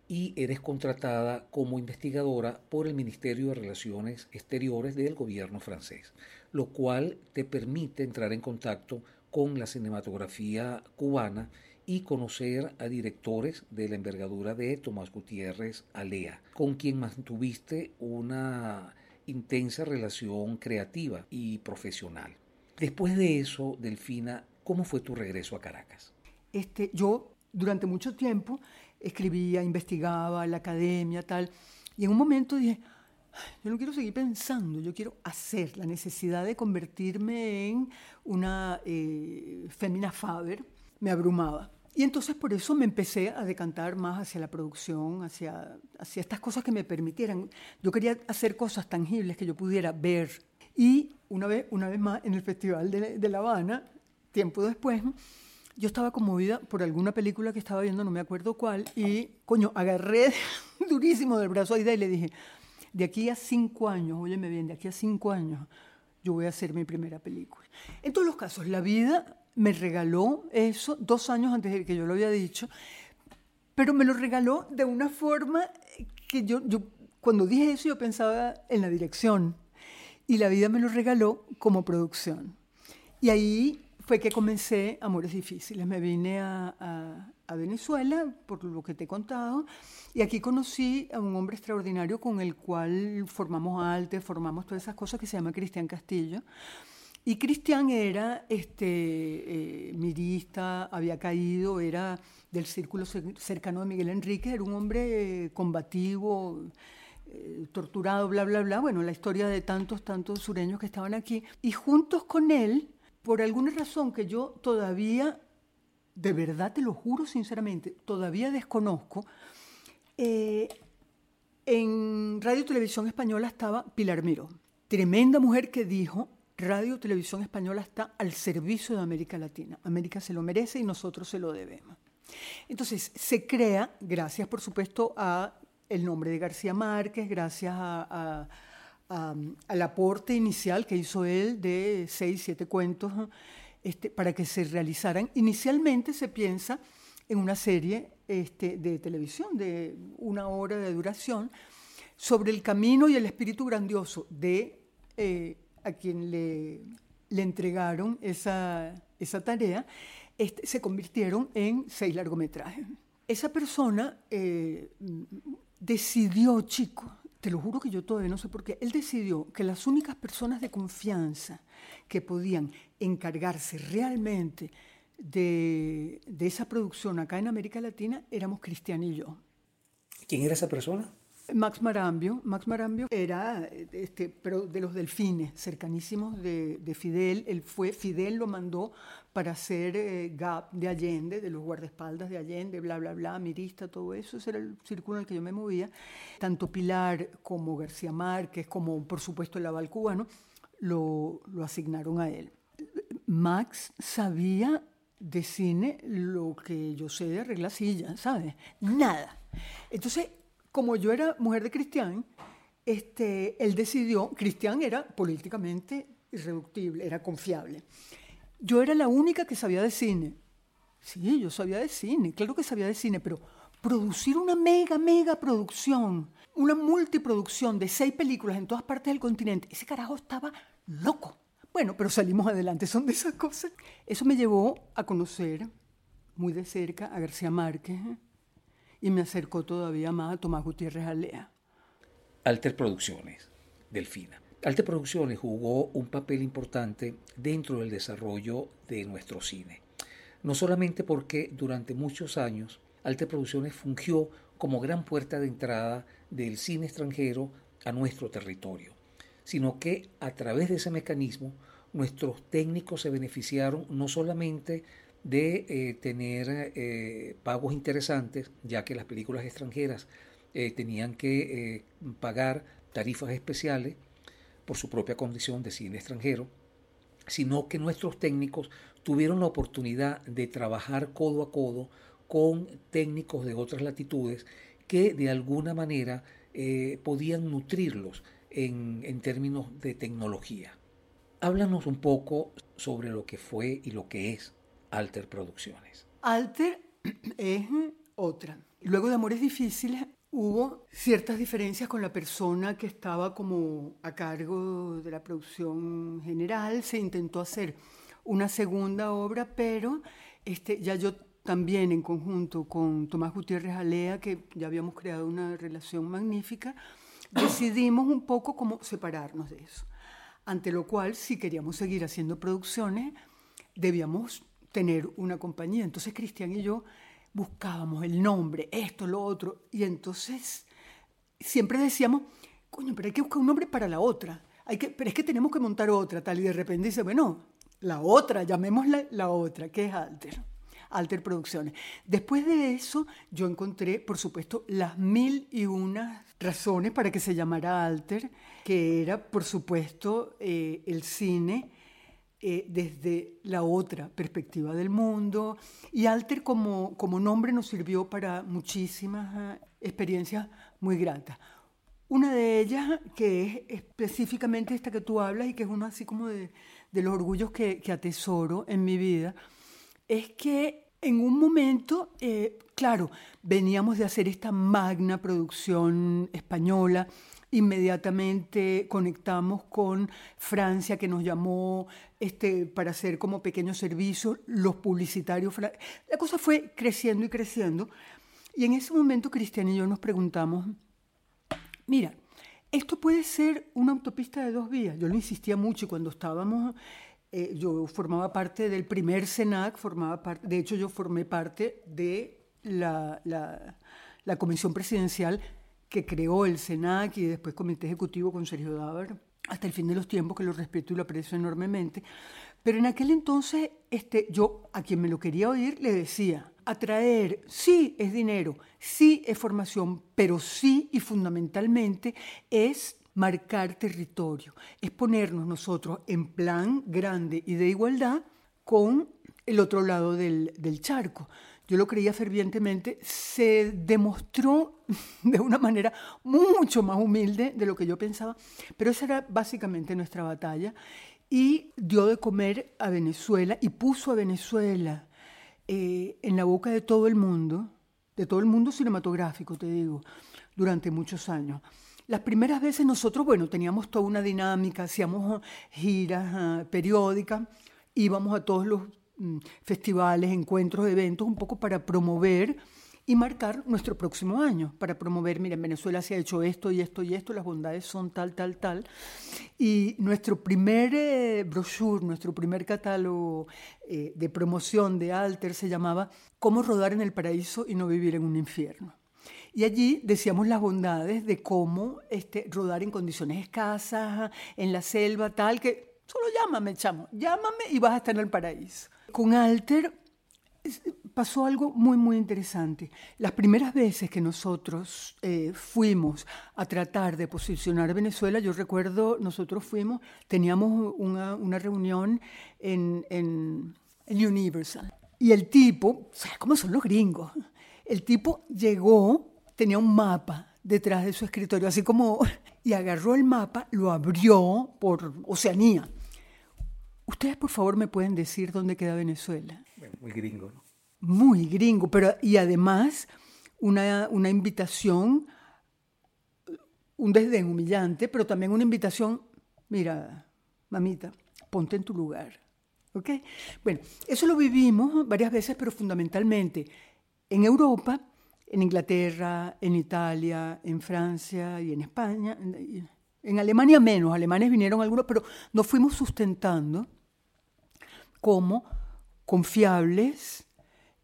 y eres contratada como investigadora por el Ministerio de Relaciones Exteriores del gobierno francés, lo cual te permite entrar en contacto con la cinematografía cubana y conocer a directores de la envergadura de Tomás Gutiérrez Alea, con quien mantuviste una intensa relación creativa y profesional. Después de eso, Delfina, ¿cómo fue tu regreso a Caracas? Este, yo durante mucho tiempo escribía, investigaba la academia, tal. Y en un momento dije, yo no quiero seguir pensando, yo quiero hacer. La necesidad de convertirme en una eh, Femina Faber me abrumaba. Y entonces por eso me empecé a decantar más hacia la producción, hacia, hacia estas cosas que me permitieran. Yo quería hacer cosas tangibles que yo pudiera ver. Y una vez, una vez más, en el Festival de, de La Habana, tiempo después, yo estaba conmovida por alguna película que estaba viendo, no me acuerdo cuál, y coño, agarré durísimo del brazo a Aida y le dije, de aquí a cinco años, óyeme bien, de aquí a cinco años, yo voy a hacer mi primera película. En todos los casos, la vida me regaló eso dos años antes de que yo lo había dicho, pero me lo regaló de una forma que yo, yo cuando dije eso yo pensaba en la dirección y la vida me lo regaló como producción. Y ahí fue que comencé Amores Difíciles. Me vine a, Venezuela, por lo que te he contado, y aquí conocí a un hombre extraordinario con el cual formamos arte, formamos todas esas cosas que se llama Cristian Castillo. Y Cristian era este, eh, mirista, había caído, era del círculo cercano de Miguel Enrique, era un hombre eh, combativo, eh, torturado, bla, bla, bla. Bueno, la historia de tantos, tantos sureños que estaban aquí. Y juntos con él por alguna razón que yo todavía, de verdad te lo juro sinceramente, todavía desconozco, eh, en Radio Televisión Española estaba Pilar Miró, tremenda mujer que dijo, Radio Televisión Española está al servicio de América Latina. América se lo merece y nosotros se lo debemos. Entonces, se crea, gracias por supuesto a el nombre de García Márquez, gracias a al aporte inicial que hizo él de seis, siete cuentos este, para que se realizaran. Inicialmente se piensa en una serie este, de televisión de una hora de duración sobre el camino y el espíritu grandioso de eh, a quien le, le entregaron esa, esa tarea, este, se convirtieron en seis largometrajes. Esa persona eh, decidió, chico, te lo juro que yo todavía no sé por qué, él decidió que las únicas personas de confianza que podían encargarse realmente de, esa producción acá en América Latina éramos Cristian y yo. ¿Quién era esa persona? Max Marambio. Max Marambio era, este, pero de los delfines, cercanísimos de, Fidel. Él fue, Fidel lo mandó para hacer eh, GAP de Allende, de los guardaespaldas de Allende, bla, bla, bla, mirista, todo eso. Ese era el círculo en el que yo me movía. Tanto Pilar como García Márquez, como por supuesto el aval cubano, lo, asignaron a él. Max sabía de cine lo que yo sé de regla silla, ¿sabes? Nada. Entonces, como yo era mujer de Cristian, este, él decidió, Cristian era políticamente irreductible, era confiable. Yo era la única que sabía de cine. Sí, yo sabía de cine, claro que sabía de cine, pero producir una mega, mega producción, una multiproducción de seis películas en todas partes del continente, ese carajo estaba loco. Bueno, pero salimos adelante, son de esas cosas. Eso me llevó a conocer muy de cerca a García Márquez, y me acercó todavía más a Tomás Gutiérrez Alea. Alter Producciones, Delfina. Alter Producciones jugó un papel importante dentro del desarrollo de nuestro cine. No solamente porque durante muchos años Alter Producciones fungió como gran puerta de entrada del cine extranjero a nuestro territorio, sino que a través de ese mecanismo nuestros técnicos se beneficiaron no solamente de eh, tener eh, pagos interesantes, ya que las películas extranjeras eh, tenían que pagar tarifas especiales por su propia condición de cine extranjero, sino que nuestros técnicos tuvieron la oportunidad de trabajar codo a codo con técnicos de otras latitudes que de alguna manera podían nutrirlos en, en términos de tecnología. Háblanos un poco sobre lo que fue y lo que es Alter Producciones. Alter es otra. Luego de Amores Difíciles hubo ciertas diferencias con la persona que estaba como a cargo de la producción general. Se intentó hacer una segunda obra, pero este, ya yo también en conjunto con Tomás Gutiérrez Alea, que ya habíamos creado una relación magnífica, decidimos un poco cómo separarnos de eso. Ante lo cual, si queríamos seguir haciendo producciones, debíamos tener una compañía. Entonces Cristian y yo buscábamos el nombre, esto, lo otro, y entonces siempre decíamos, coño, pero hay que buscar un nombre para la otra, hay que, pero es que tenemos que montar otra, tal, y de repente dice, bueno, la otra, llamémosla la otra, que es Alter. Alter Producciones. Después de eso, yo encontré, por supuesto, las mil y una razones para que se llamara Alter, que era, por supuesto, eh, el cine eh, desde la otra perspectiva del mundo. Y Alter como, como nombre nos sirvió para muchísimas eh, experiencias muy gratas. Una de ellas, que es específicamente esta que tú hablas y que es uno así como de, de los orgullos que, que, atesoro en mi vida, es que en un momento, eh, claro, veníamos de hacer esta magna producción española, inmediatamente conectamos con Francia, que nos llamó este, para hacer como pequeños servicios, los publicitarios. La cosa fue creciendo y creciendo. Y en ese momento Cristian y yo nos preguntamos, mira, esto puede ser una autopista de dos vías. Yo lo insistía mucho y cuando estábamos, eh, yo formaba parte del primer CENAC, formaba parte, de hecho yo formé parte de la, la, la comisión presidencial que creó el SENAC y después comité ejecutivo con Sergio Dávar hasta el fin de los tiempos, que lo respeto y lo aprecio enormemente. Pero en aquel entonces, este, yo a quien me lo quería oír le decía, atraer, sí es dinero, sí es formación, pero sí y fundamentalmente es marcar territorio, es ponernos nosotros en plan grande y de igualdad con el otro lado del, del charco yo lo creía fervientemente, se demostró de una manera mucho más humilde de lo que yo pensaba, pero esa era básicamente nuestra batalla y dio de comer a Venezuela y puso a Venezuela eh, en la boca de todo el mundo, de todo el mundo cinematográfico, te digo, durante muchos años. Las primeras veces nosotros, bueno, teníamos toda una dinámica, hacíamos giras uh, periódicas, íbamos a todos los festivales, encuentros, eventos, un poco para promover y marcar nuestro próximo año, para promover, mira, en Venezuela se ha hecho esto y esto y esto, las bondades son tal, tal, tal. Y nuestro primer eh, brochure, nuestro primer catálogo eh, de promoción de Alter se llamaba Cómo rodar en el paraíso y no vivir en un infierno. Y allí decíamos las bondades de cómo este, rodar en condiciones escasas, en la selva, tal, que solo llámame, chamo, llámame y vas a estar en el paraíso. Con Alter pasó algo muy, muy interesante. Las primeras veces que nosotros eh, fuimos a tratar de posicionar Venezuela, yo recuerdo, nosotros fuimos, teníamos una, una reunión en, en, en, Universal. Y el tipo, ¿sabes cómo son los gringos? El tipo llegó, tenía un mapa detrás de su escritorio, así como, y agarró el mapa, lo abrió por Oceanía Ustedes, por favor, me pueden decir dónde queda Venezuela. muy gringo, ¿no? Muy gringo, pero y además una, una invitación, un desdén humillante, pero también una invitación, mira, mamita, ponte en tu lugar. ¿Ok? Bueno, eso lo vivimos varias veces, pero fundamentalmente en Europa, en Inglaterra, en Italia, en Francia y en España. En Alemania menos, alemanes vinieron algunos, pero nos fuimos sustentando como confiables,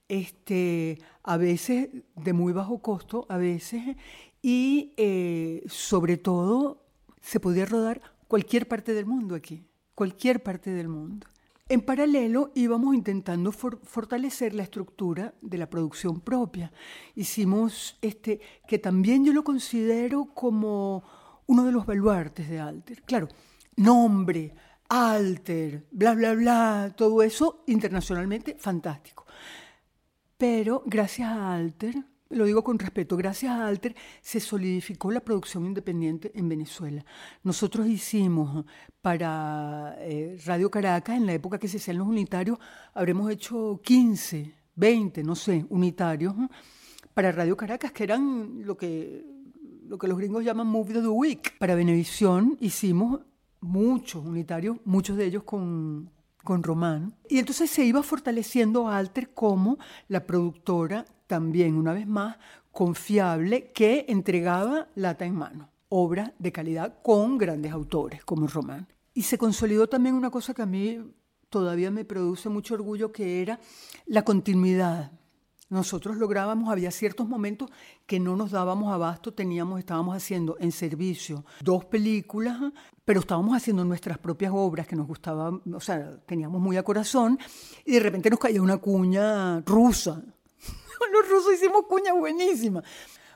este, a veces de muy bajo costo, a veces, y eh, sobre todo se podía rodar cualquier parte del mundo aquí, cualquier parte del mundo. En paralelo íbamos intentando fortalecer la estructura de la producción propia. Hicimos este, que también yo lo considero como uno de los baluartes de Alter. Claro, nombre, Alter, bla, bla, bla, todo eso internacionalmente fantástico. Pero gracias a Alter, lo digo con respeto, gracias a Alter se solidificó la producción independiente en Venezuela. Nosotros hicimos para eh, Radio Caracas, en la época que se hacían los unitarios, habremos hecho 15, 20, no sé, unitarios para Radio Caracas, que eran lo que, lo que los gringos llaman Movie of the Week. Para Venevisión hicimos muchos unitarios, muchos de ellos con, con Román. Y entonces se iba fortaleciendo Alter como la productora también, una vez más, confiable que entregaba lata en mano, obra de calidad con grandes autores como Román. Y se consolidó también una cosa que a mí todavía me produce mucho orgullo, que era la continuidad nosotros lográbamos, había ciertos momentos que no nos dábamos abasto, teníamos, estábamos haciendo en servicio dos películas, pero estábamos haciendo nuestras propias obras que nos gustaban, o sea, teníamos muy a corazón, y de repente nos caía una cuña rusa. Los rusos hicimos cuña buenísima.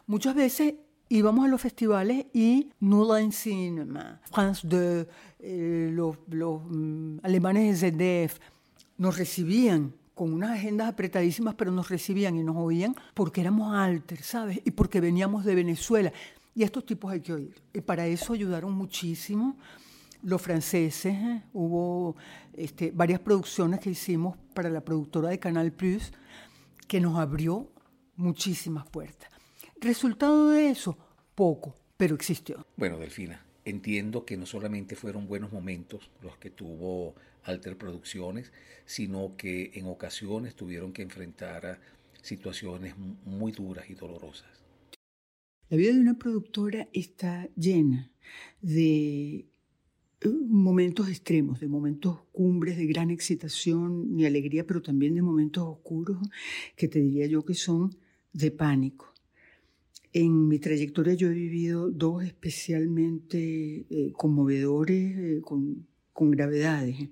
Muchas veces íbamos a los festivales y New Line Cinema, France 2, eh, los, mm, alemanes de ZDF nos recibían con unas agendas apretadísimas, pero nos recibían y nos oían porque éramos alter, ¿sabes? Y porque veníamos de Venezuela. Y estos tipos hay que oír. Y para eso ayudaron muchísimo los franceses. ¿eh? Hubo este, varias producciones que hicimos para la productora de Canal Plus que nos abrió muchísimas puertas. Resultado de eso, poco, pero existió. Bueno, Delfina, entiendo que no solamente fueron buenos momentos los que tuvo Alter Producciones, sino que en ocasiones tuvieron que enfrentar a situaciones muy duras y dolorosas. La vida de una productora está llena de eh, momentos extremos, de momentos cumbres de gran excitación y alegría, pero también de momentos oscuros que te diría yo que son de pánico. En mi trayectoria yo he vivido dos especialmente eh, conmovedores, eh, con, con, gravedades.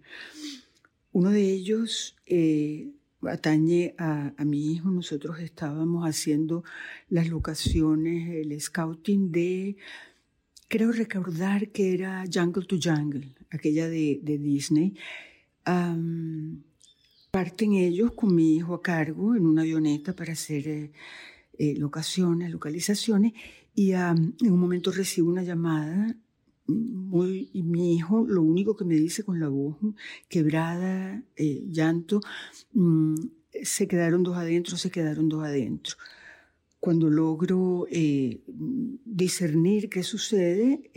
Uno de ellos eh, atañe a, a, mi hijo. Nosotros estábamos haciendo las locaciones, el scouting de, creo recordar que era Jungle to Jungle, aquella de, de Disney. parten ellos con mi hijo a cargo en una avioneta para hacer eh, locaciones, localizaciones, y en un momento recibo una llamada muy, y mi hijo lo único que me dice con la voz quebrada, eh, llanto, mm, se quedaron dos adentro, se quedaron dos adentro. Cuando logro eh, discernir qué sucede,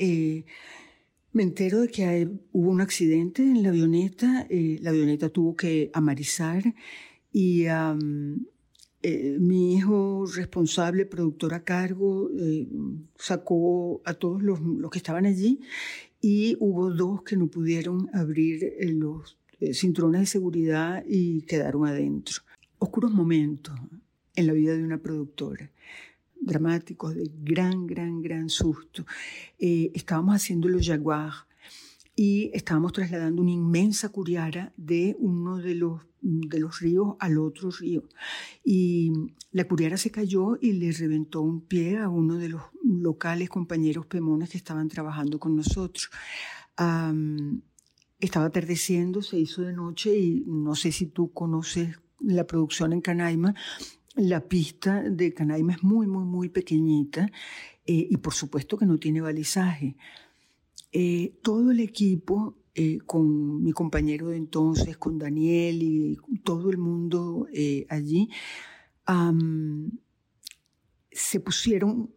me entero de que hubo un accidente en la avioneta, la avioneta tuvo que amarizar y eh, mi hijo responsable, productor a cargo, eh, sacó a todos los, que estaban allí y hubo dos que no pudieron abrir eh, los cinturones de seguridad y quedaron adentro. Oscuros momentos en la vida de una productora dramáticos, de gran, gran, gran susto. estábamos haciendo los Jaguar y estábamos trasladando una inmensa curiara de uno de los de los ríos al otro río. Y la curiara se cayó y le reventó un pie a uno de los locales compañeros pemones que estaban trabajando con nosotros. estaba atardeciendo, se hizo de noche y no sé si tú conoces la producción en Canaima. La pista de Canaima es muy, muy, muy pequeñita eh, y por supuesto que no tiene balizaje. Eh, todo el equipo eh, con mi compañero de entonces, con Daniel y todo el mundo eh, allí, se pusieron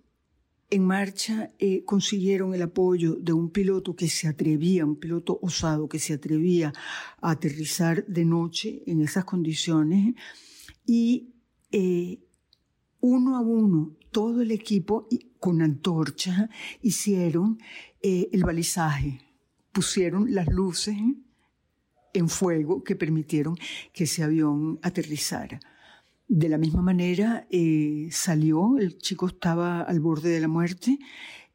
en marcha, consiguieron el apoyo de un piloto que se atrevía, un piloto osado que se atrevía a aterrizar de noche en esas condiciones. Y uno a uno, todo el equipo con antorcha hicieron el balizaje pusieron las luces en fuego que permitieron que ese avión aterrizara. De la misma manera eh, salió, el chico estaba al borde de la muerte,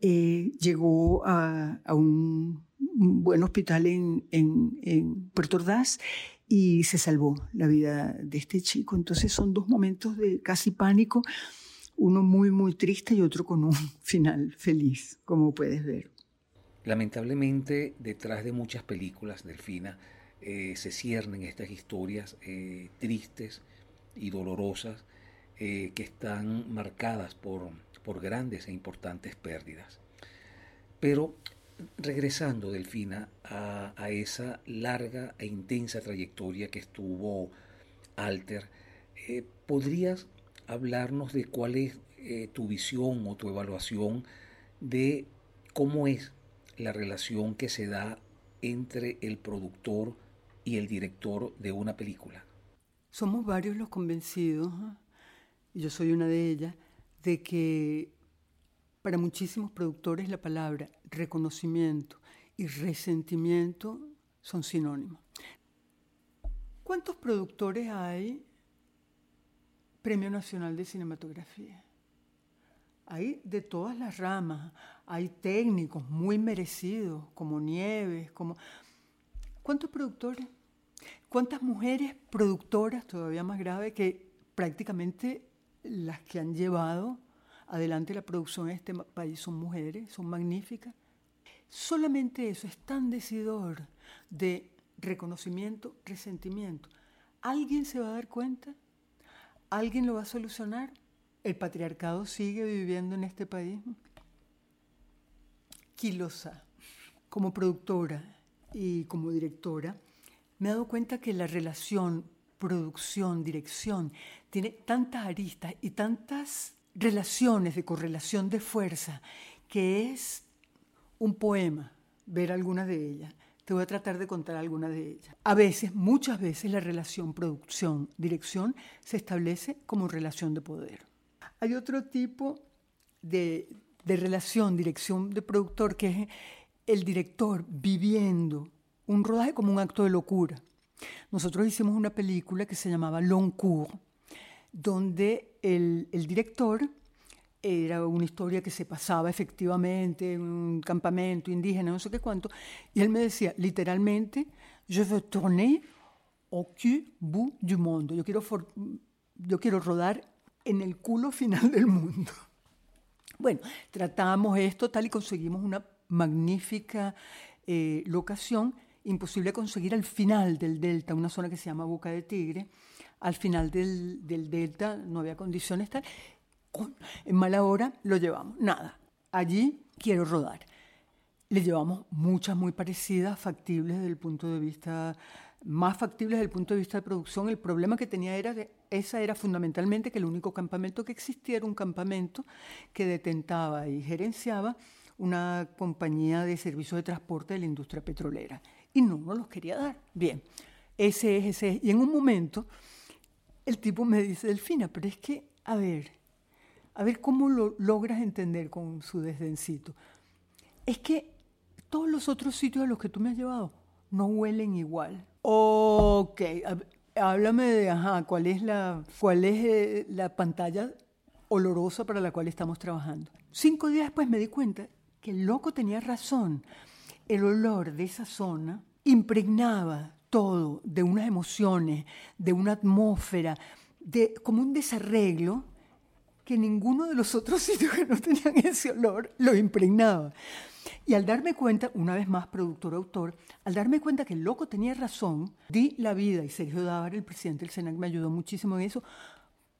eh, llegó a, un, buen hospital en, en, Puerto Ordaz y se salvó la vida de este chico. Entonces son dos momentos de casi pánico, uno muy, muy triste y otro con un final feliz, como puedes ver. Lamentablemente, detrás de muchas películas, Delfina, eh, se ciernen estas historias eh, tristes y dolorosas eh, que están marcadas por, por grandes e importantes pérdidas. Pero regresando, Delfina, a, a, esa larga e intensa trayectoria que estuvo Alter, ¿podrías hablarnos de cuál es tu visión o tu evaluación de cómo es la relación que se da entre el productor y el director de una película? Somos varios los convencidos, y yo soy una de ellas, de que para muchísimos productores la palabra reconocimiento y resentimiento son sinónimos. ¿Cuántos productores hay? Premio Nacional de Cinematografía. Hay de todas las ramas, hay técnicos muy merecidos, como Nieves, como... ¿Cuántos productores? ¿Cuántas mujeres productoras, todavía más grave, que prácticamente las que han llevado adelante la producción en este país son mujeres, son magníficas? solamente eso es tan decidor de reconocimiento, resentimiento. ¿Alguien se va a dar cuenta? ¿Alguien lo va a solucionar? ¿El patriarcado sigue viviendo en este país? Quilosa, como productora y como directora, me he dado cuenta que la relación producción, dirección, tiene tantas aristas y tantas relaciones de correlación de fuerza que es un poema ver algunas de ellas. Te voy a tratar de contar algunas de ellas. A veces, muchas veces, la relación producción-dirección se establece como relación de poder. Hay otro tipo de, relación, dirección de productor, que es el director viviendo un rodaje como un acto de locura. Nosotros hicimos una película que se llamaba Long Cours, donde el director era una historia que se pasaba efectivamente en un campamento indígena, no sé qué cuánto, y él me decía literalmente, je veux tourner au cul bout du monde, yo quiero, yo quiero rodar en el culo final del mundo. Bueno, tratamos esto tal y conseguimos una magnífica eh, locación, imposible conseguir al final del delta, una zona que se llama Boca de Tigre, al final del, del delta no había condiciones tal, en mala hora lo llevamos. Nada, allí quiero rodar. Le llevamos muchas muy parecidas, factibles desde el punto de vista, más factibles desde el punto de vista de producción. El problema que tenía era que esa era fundamentalmente que el único campamento que existía era un campamento que detentaba y gerenciaba una compañía de servicios de transporte de la industria petrolera. Y no nos los quería dar. Bien, ese es, ese es. Y en un momento el tipo me dice, Delfina, pero es que, a ver, a ver cómo lo logras entender con su desdencito. Es que todos los otros sitios a los que tú me has llevado no huelen igual. Ok, háblame de, ajá, ¿cuál es la, cuál es eh, la pantalla olorosa para la cual estamos trabajando? Cinco días después me di cuenta que el loco tenía razón. El olor de esa zona impregnaba todo de unas emociones, de una atmósfera, de como un desarreglo que ninguno de los otros sitios que no tenían ese olor lo impregnaba. Y al darme cuenta, una vez más productor-autor, al darme cuenta que el loco tenía razón, di la vida, y Sergio Dávar, el presidente del SENAC, me ayudó muchísimo en eso,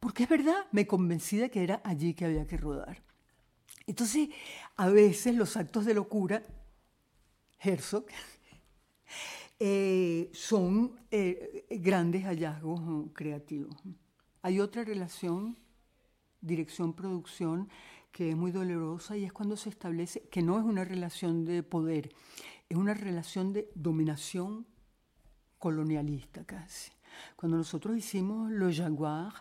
porque es verdad, me convencí de que era allí que había que rodar. Entonces, a veces los actos de locura, Herzog, eh, son eh, grandes hallazgos creativos. Hay otra relación dirección-producción que es muy dolorosa y es cuando se establece que no es una relación de poder, es una relación de dominación colonialista casi. Cuando nosotros hicimos Le Jaguar,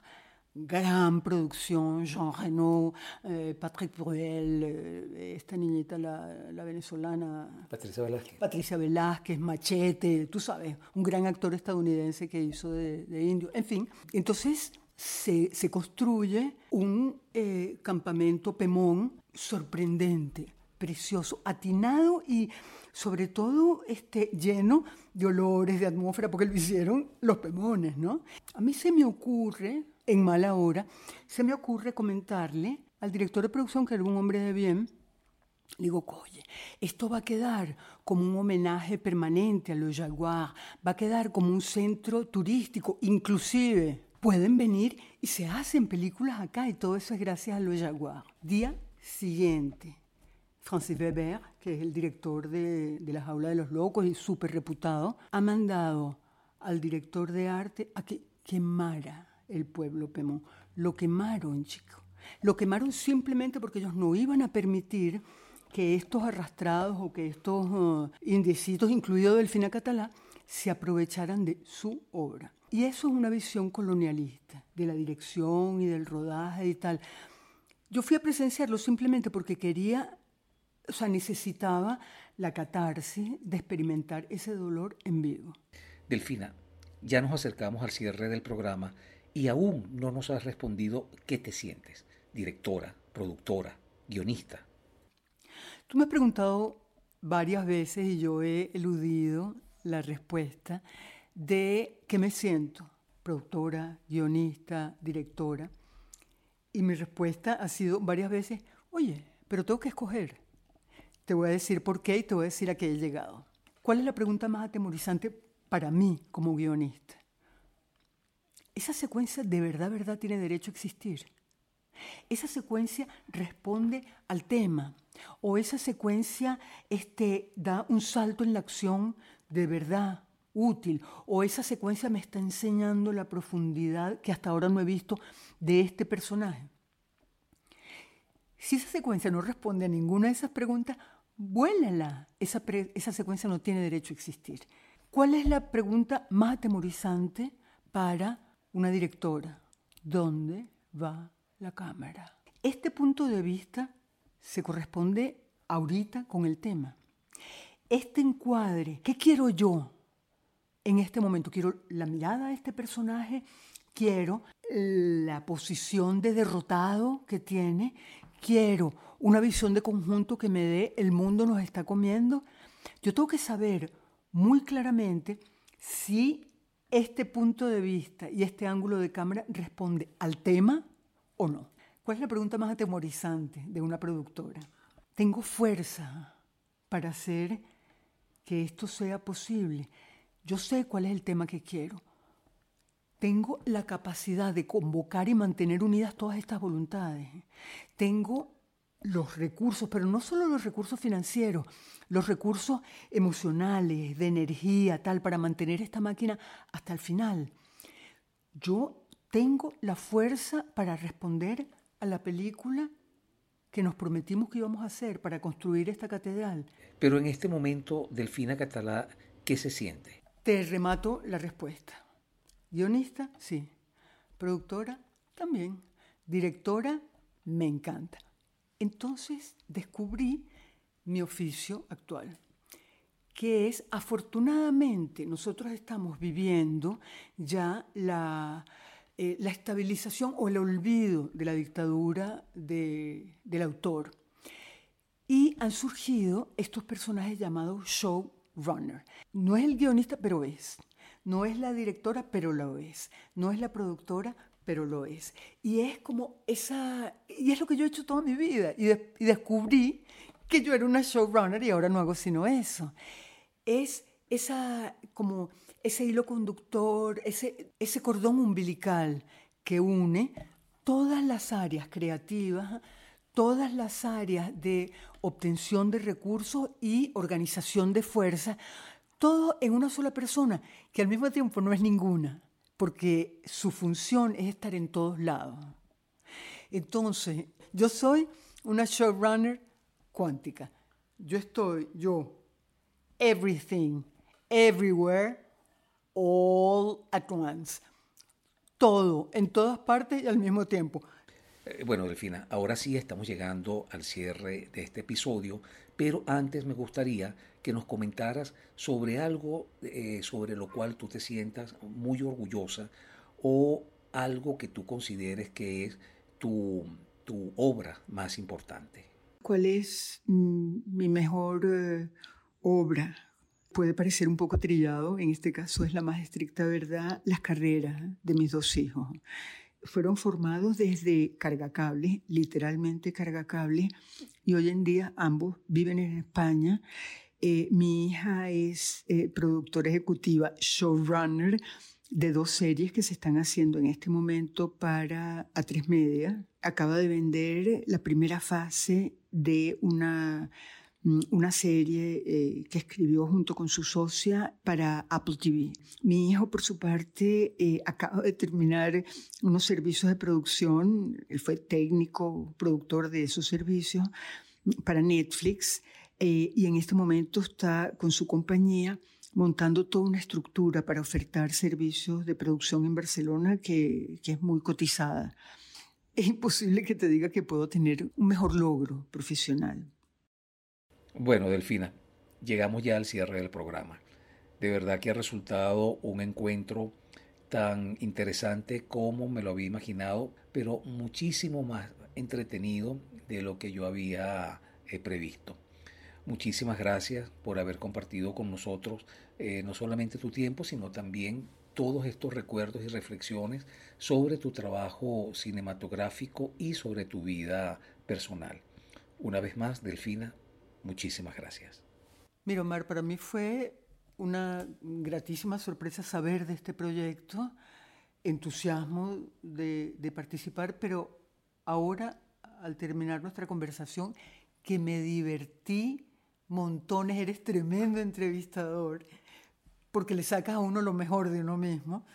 gran producción, Jean Reno, eh, Patrick Bruel, eh, esta niñita, la, la, venezolana. Patricia Velázquez. Patricia Velázquez, Machete, tú sabes, un gran actor estadounidense que hizo de, de indio. En fin, entonces se, se construye un eh, campamento Pemón sorprendente, precioso, atinado y sobre todo este, lleno de olores, de atmósfera, porque lo hicieron los Pemones, ¿no? A mí se me ocurre, en mala hora, se me ocurre comentarle al director de producción, que era un hombre de bien, le digo, oye, esto va a quedar como un homenaje permanente a los Jaguar, va a quedar como un centro turístico, inclusive pueden venir y se hacen películas acá y todo eso es gracias a los Jaguar. Día siguiente, Francis Weber, que es el director de, La Jaula de los Locos y súper reputado, ha mandado al director de arte a que quemara el pueblo Pemón. Lo quemaron, chicos. Lo quemaron simplemente porque ellos no iban a permitir que estos arrastrados o que estos uh, indecitos, incluido Delfina Catalá, se aprovecharan de su obra. Y eso es una visión colonialista de la dirección y del rodaje y tal. Yo fui a presenciarlo simplemente porque quería, o sea, necesitaba la catarsis de experimentar ese dolor en vivo. Delfina, ya nos acercamos al cierre del programa y aún no nos has respondido qué te sientes, directora, productora, guionista. Tú me has preguntado varias veces y yo he eludido la respuesta de qué me siento, productora, guionista, directora. Y mi respuesta ha sido varias veces, oye, pero tengo que escoger. Te voy a decir por qué y te voy a decir a qué he llegado. ¿Cuál es la pregunta más atemorizante para mí como guionista? ¿Esa secuencia de verdad, verdad tiene derecho a existir? ¿Esa secuencia responde al tema? ¿O esa secuencia este, da un salto en la acción de verdad útil? ¿O esa secuencia me está enseñando la profundidad que hasta ahora no he visto de este personaje? Si esa secuencia no responde a ninguna de esas preguntas, vuélala. Esa, esa secuencia no tiene derecho a existir. ¿Cuál es la pregunta más atemorizante para una directora? ¿Dónde va la cámara? Este punto de vista se corresponde ahorita con el tema. Este encuadre, ¿qué quiero yo en este momento? Quiero la mirada de este personaje, quiero la posición de derrotado que tiene, quiero una visión de conjunto que me dé el mundo nos está comiendo, yo tengo que saber muy claramente si este punto de vista y este ángulo de cámara responde al tema o no. ¿Cuál es la pregunta más atemorizante de una productora? ¿Tengo fuerza para hacer que esto sea posible? Yo sé cuál es el tema que quiero. Tengo la capacidad de convocar y mantener unidas todas estas voluntades. Tengo los recursos, pero no solo los recursos financieros, los recursos emocionales, de energía, tal, para mantener esta máquina hasta el final. Yo tengo la fuerza para responder a la película que nos prometimos que íbamos a hacer para construir esta catedral. Pero en este momento, Delfina Catalá, ¿qué se siente? Te remato la respuesta. Guionista, sí. Productora, también. Directora, me encanta. Entonces descubrí mi oficio actual, que es, afortunadamente, nosotros estamos viviendo ya la, eh, estabilización o el olvido de la dictadura del autor. Y han surgido estos personajes llamados showrunner. No es el guionista, pero es. No es la directora, pero lo es. No es la productora, pero lo es. Y es como esa, y es lo que yo he hecho toda mi vida. Y, descubrí que yo era una showrunner y ahora no hago sino eso. Es esa, como ese hilo conductor, ese, ese cordón umbilical que une todas las áreas creativas, todas las áreas de obtención de recursos y organización de fuerza, todo en una sola persona, que al mismo tiempo no es ninguna porque su función es estar en todos lados. Entonces, yo soy una showrunner cuántica. Yo estoy, yo, everything, everywhere, all at once. Todo, en todas partes y al mismo tiempo. Eh, bueno, Delfina, ahora sí estamos llegando al cierre de este episodio, pero antes me gustaría que nos comentaras sobre algo eh, sobre lo cual tú te sientas muy orgullosa o algo que tú consideres que es tu, obra más importante. ¿Cuál es mm, mi mejor eh, obra? Puede parecer un poco trillado, en este caso es la más estricta verdad, las carreras de mis dos hijos fueron formados desde cargacable, literalmente cargacable, y hoy en día ambos viven en España. Eh, mi hija es eh, productora ejecutiva, showrunner de dos series que se están haciendo en este momento para A3 Media. Acaba de vender la primera fase de una una serie eh, que escribió junto con su socia para Apple TV. Mi hijo, por su parte, eh, acaba de terminar unos servicios de producción, él fue técnico, productor de esos servicios para Netflix eh, y en este momento está con su compañía montando toda una estructura para ofertar servicios de producción en Barcelona que, que es muy cotizada. Es imposible que te diga que puedo tener un mejor logro profesional. Bueno, Delfina, llegamos ya al cierre del programa. De verdad que ha resultado un encuentro tan interesante como me lo había imaginado, pero muchísimo más entretenido de lo que yo había eh, previsto. Muchísimas gracias por haber compartido con nosotros eh, no solamente tu tiempo, sino también todos estos recuerdos y reflexiones sobre tu trabajo cinematográfico y sobre tu vida personal. Una vez más, Delfina, Muchísimas gracias. Mira, Omar, para mí fue una gratísima sorpresa saber de este proyecto, entusiasmo de, de participar, pero ahora, al terminar nuestra conversación, que me divertí montones, eres tremendo entrevistador, porque le sacas a uno lo mejor de uno mismo,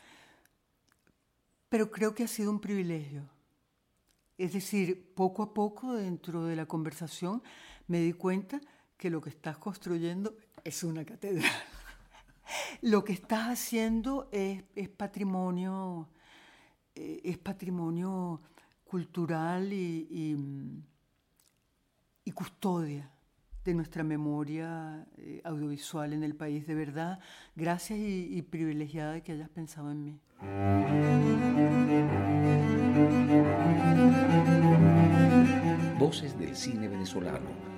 pero creo que ha sido un privilegio. Es decir, poco a poco dentro de la conversación me di cuenta que lo que estás construyendo es una catedral. lo que estás haciendo es, patrimonio, eh, es patrimonio cultural y, custodia de nuestra memoria eh, audiovisual en el país. De verdad, gracias y, y privilegiada de que hayas pensado en mí. Voces del cine venezolano,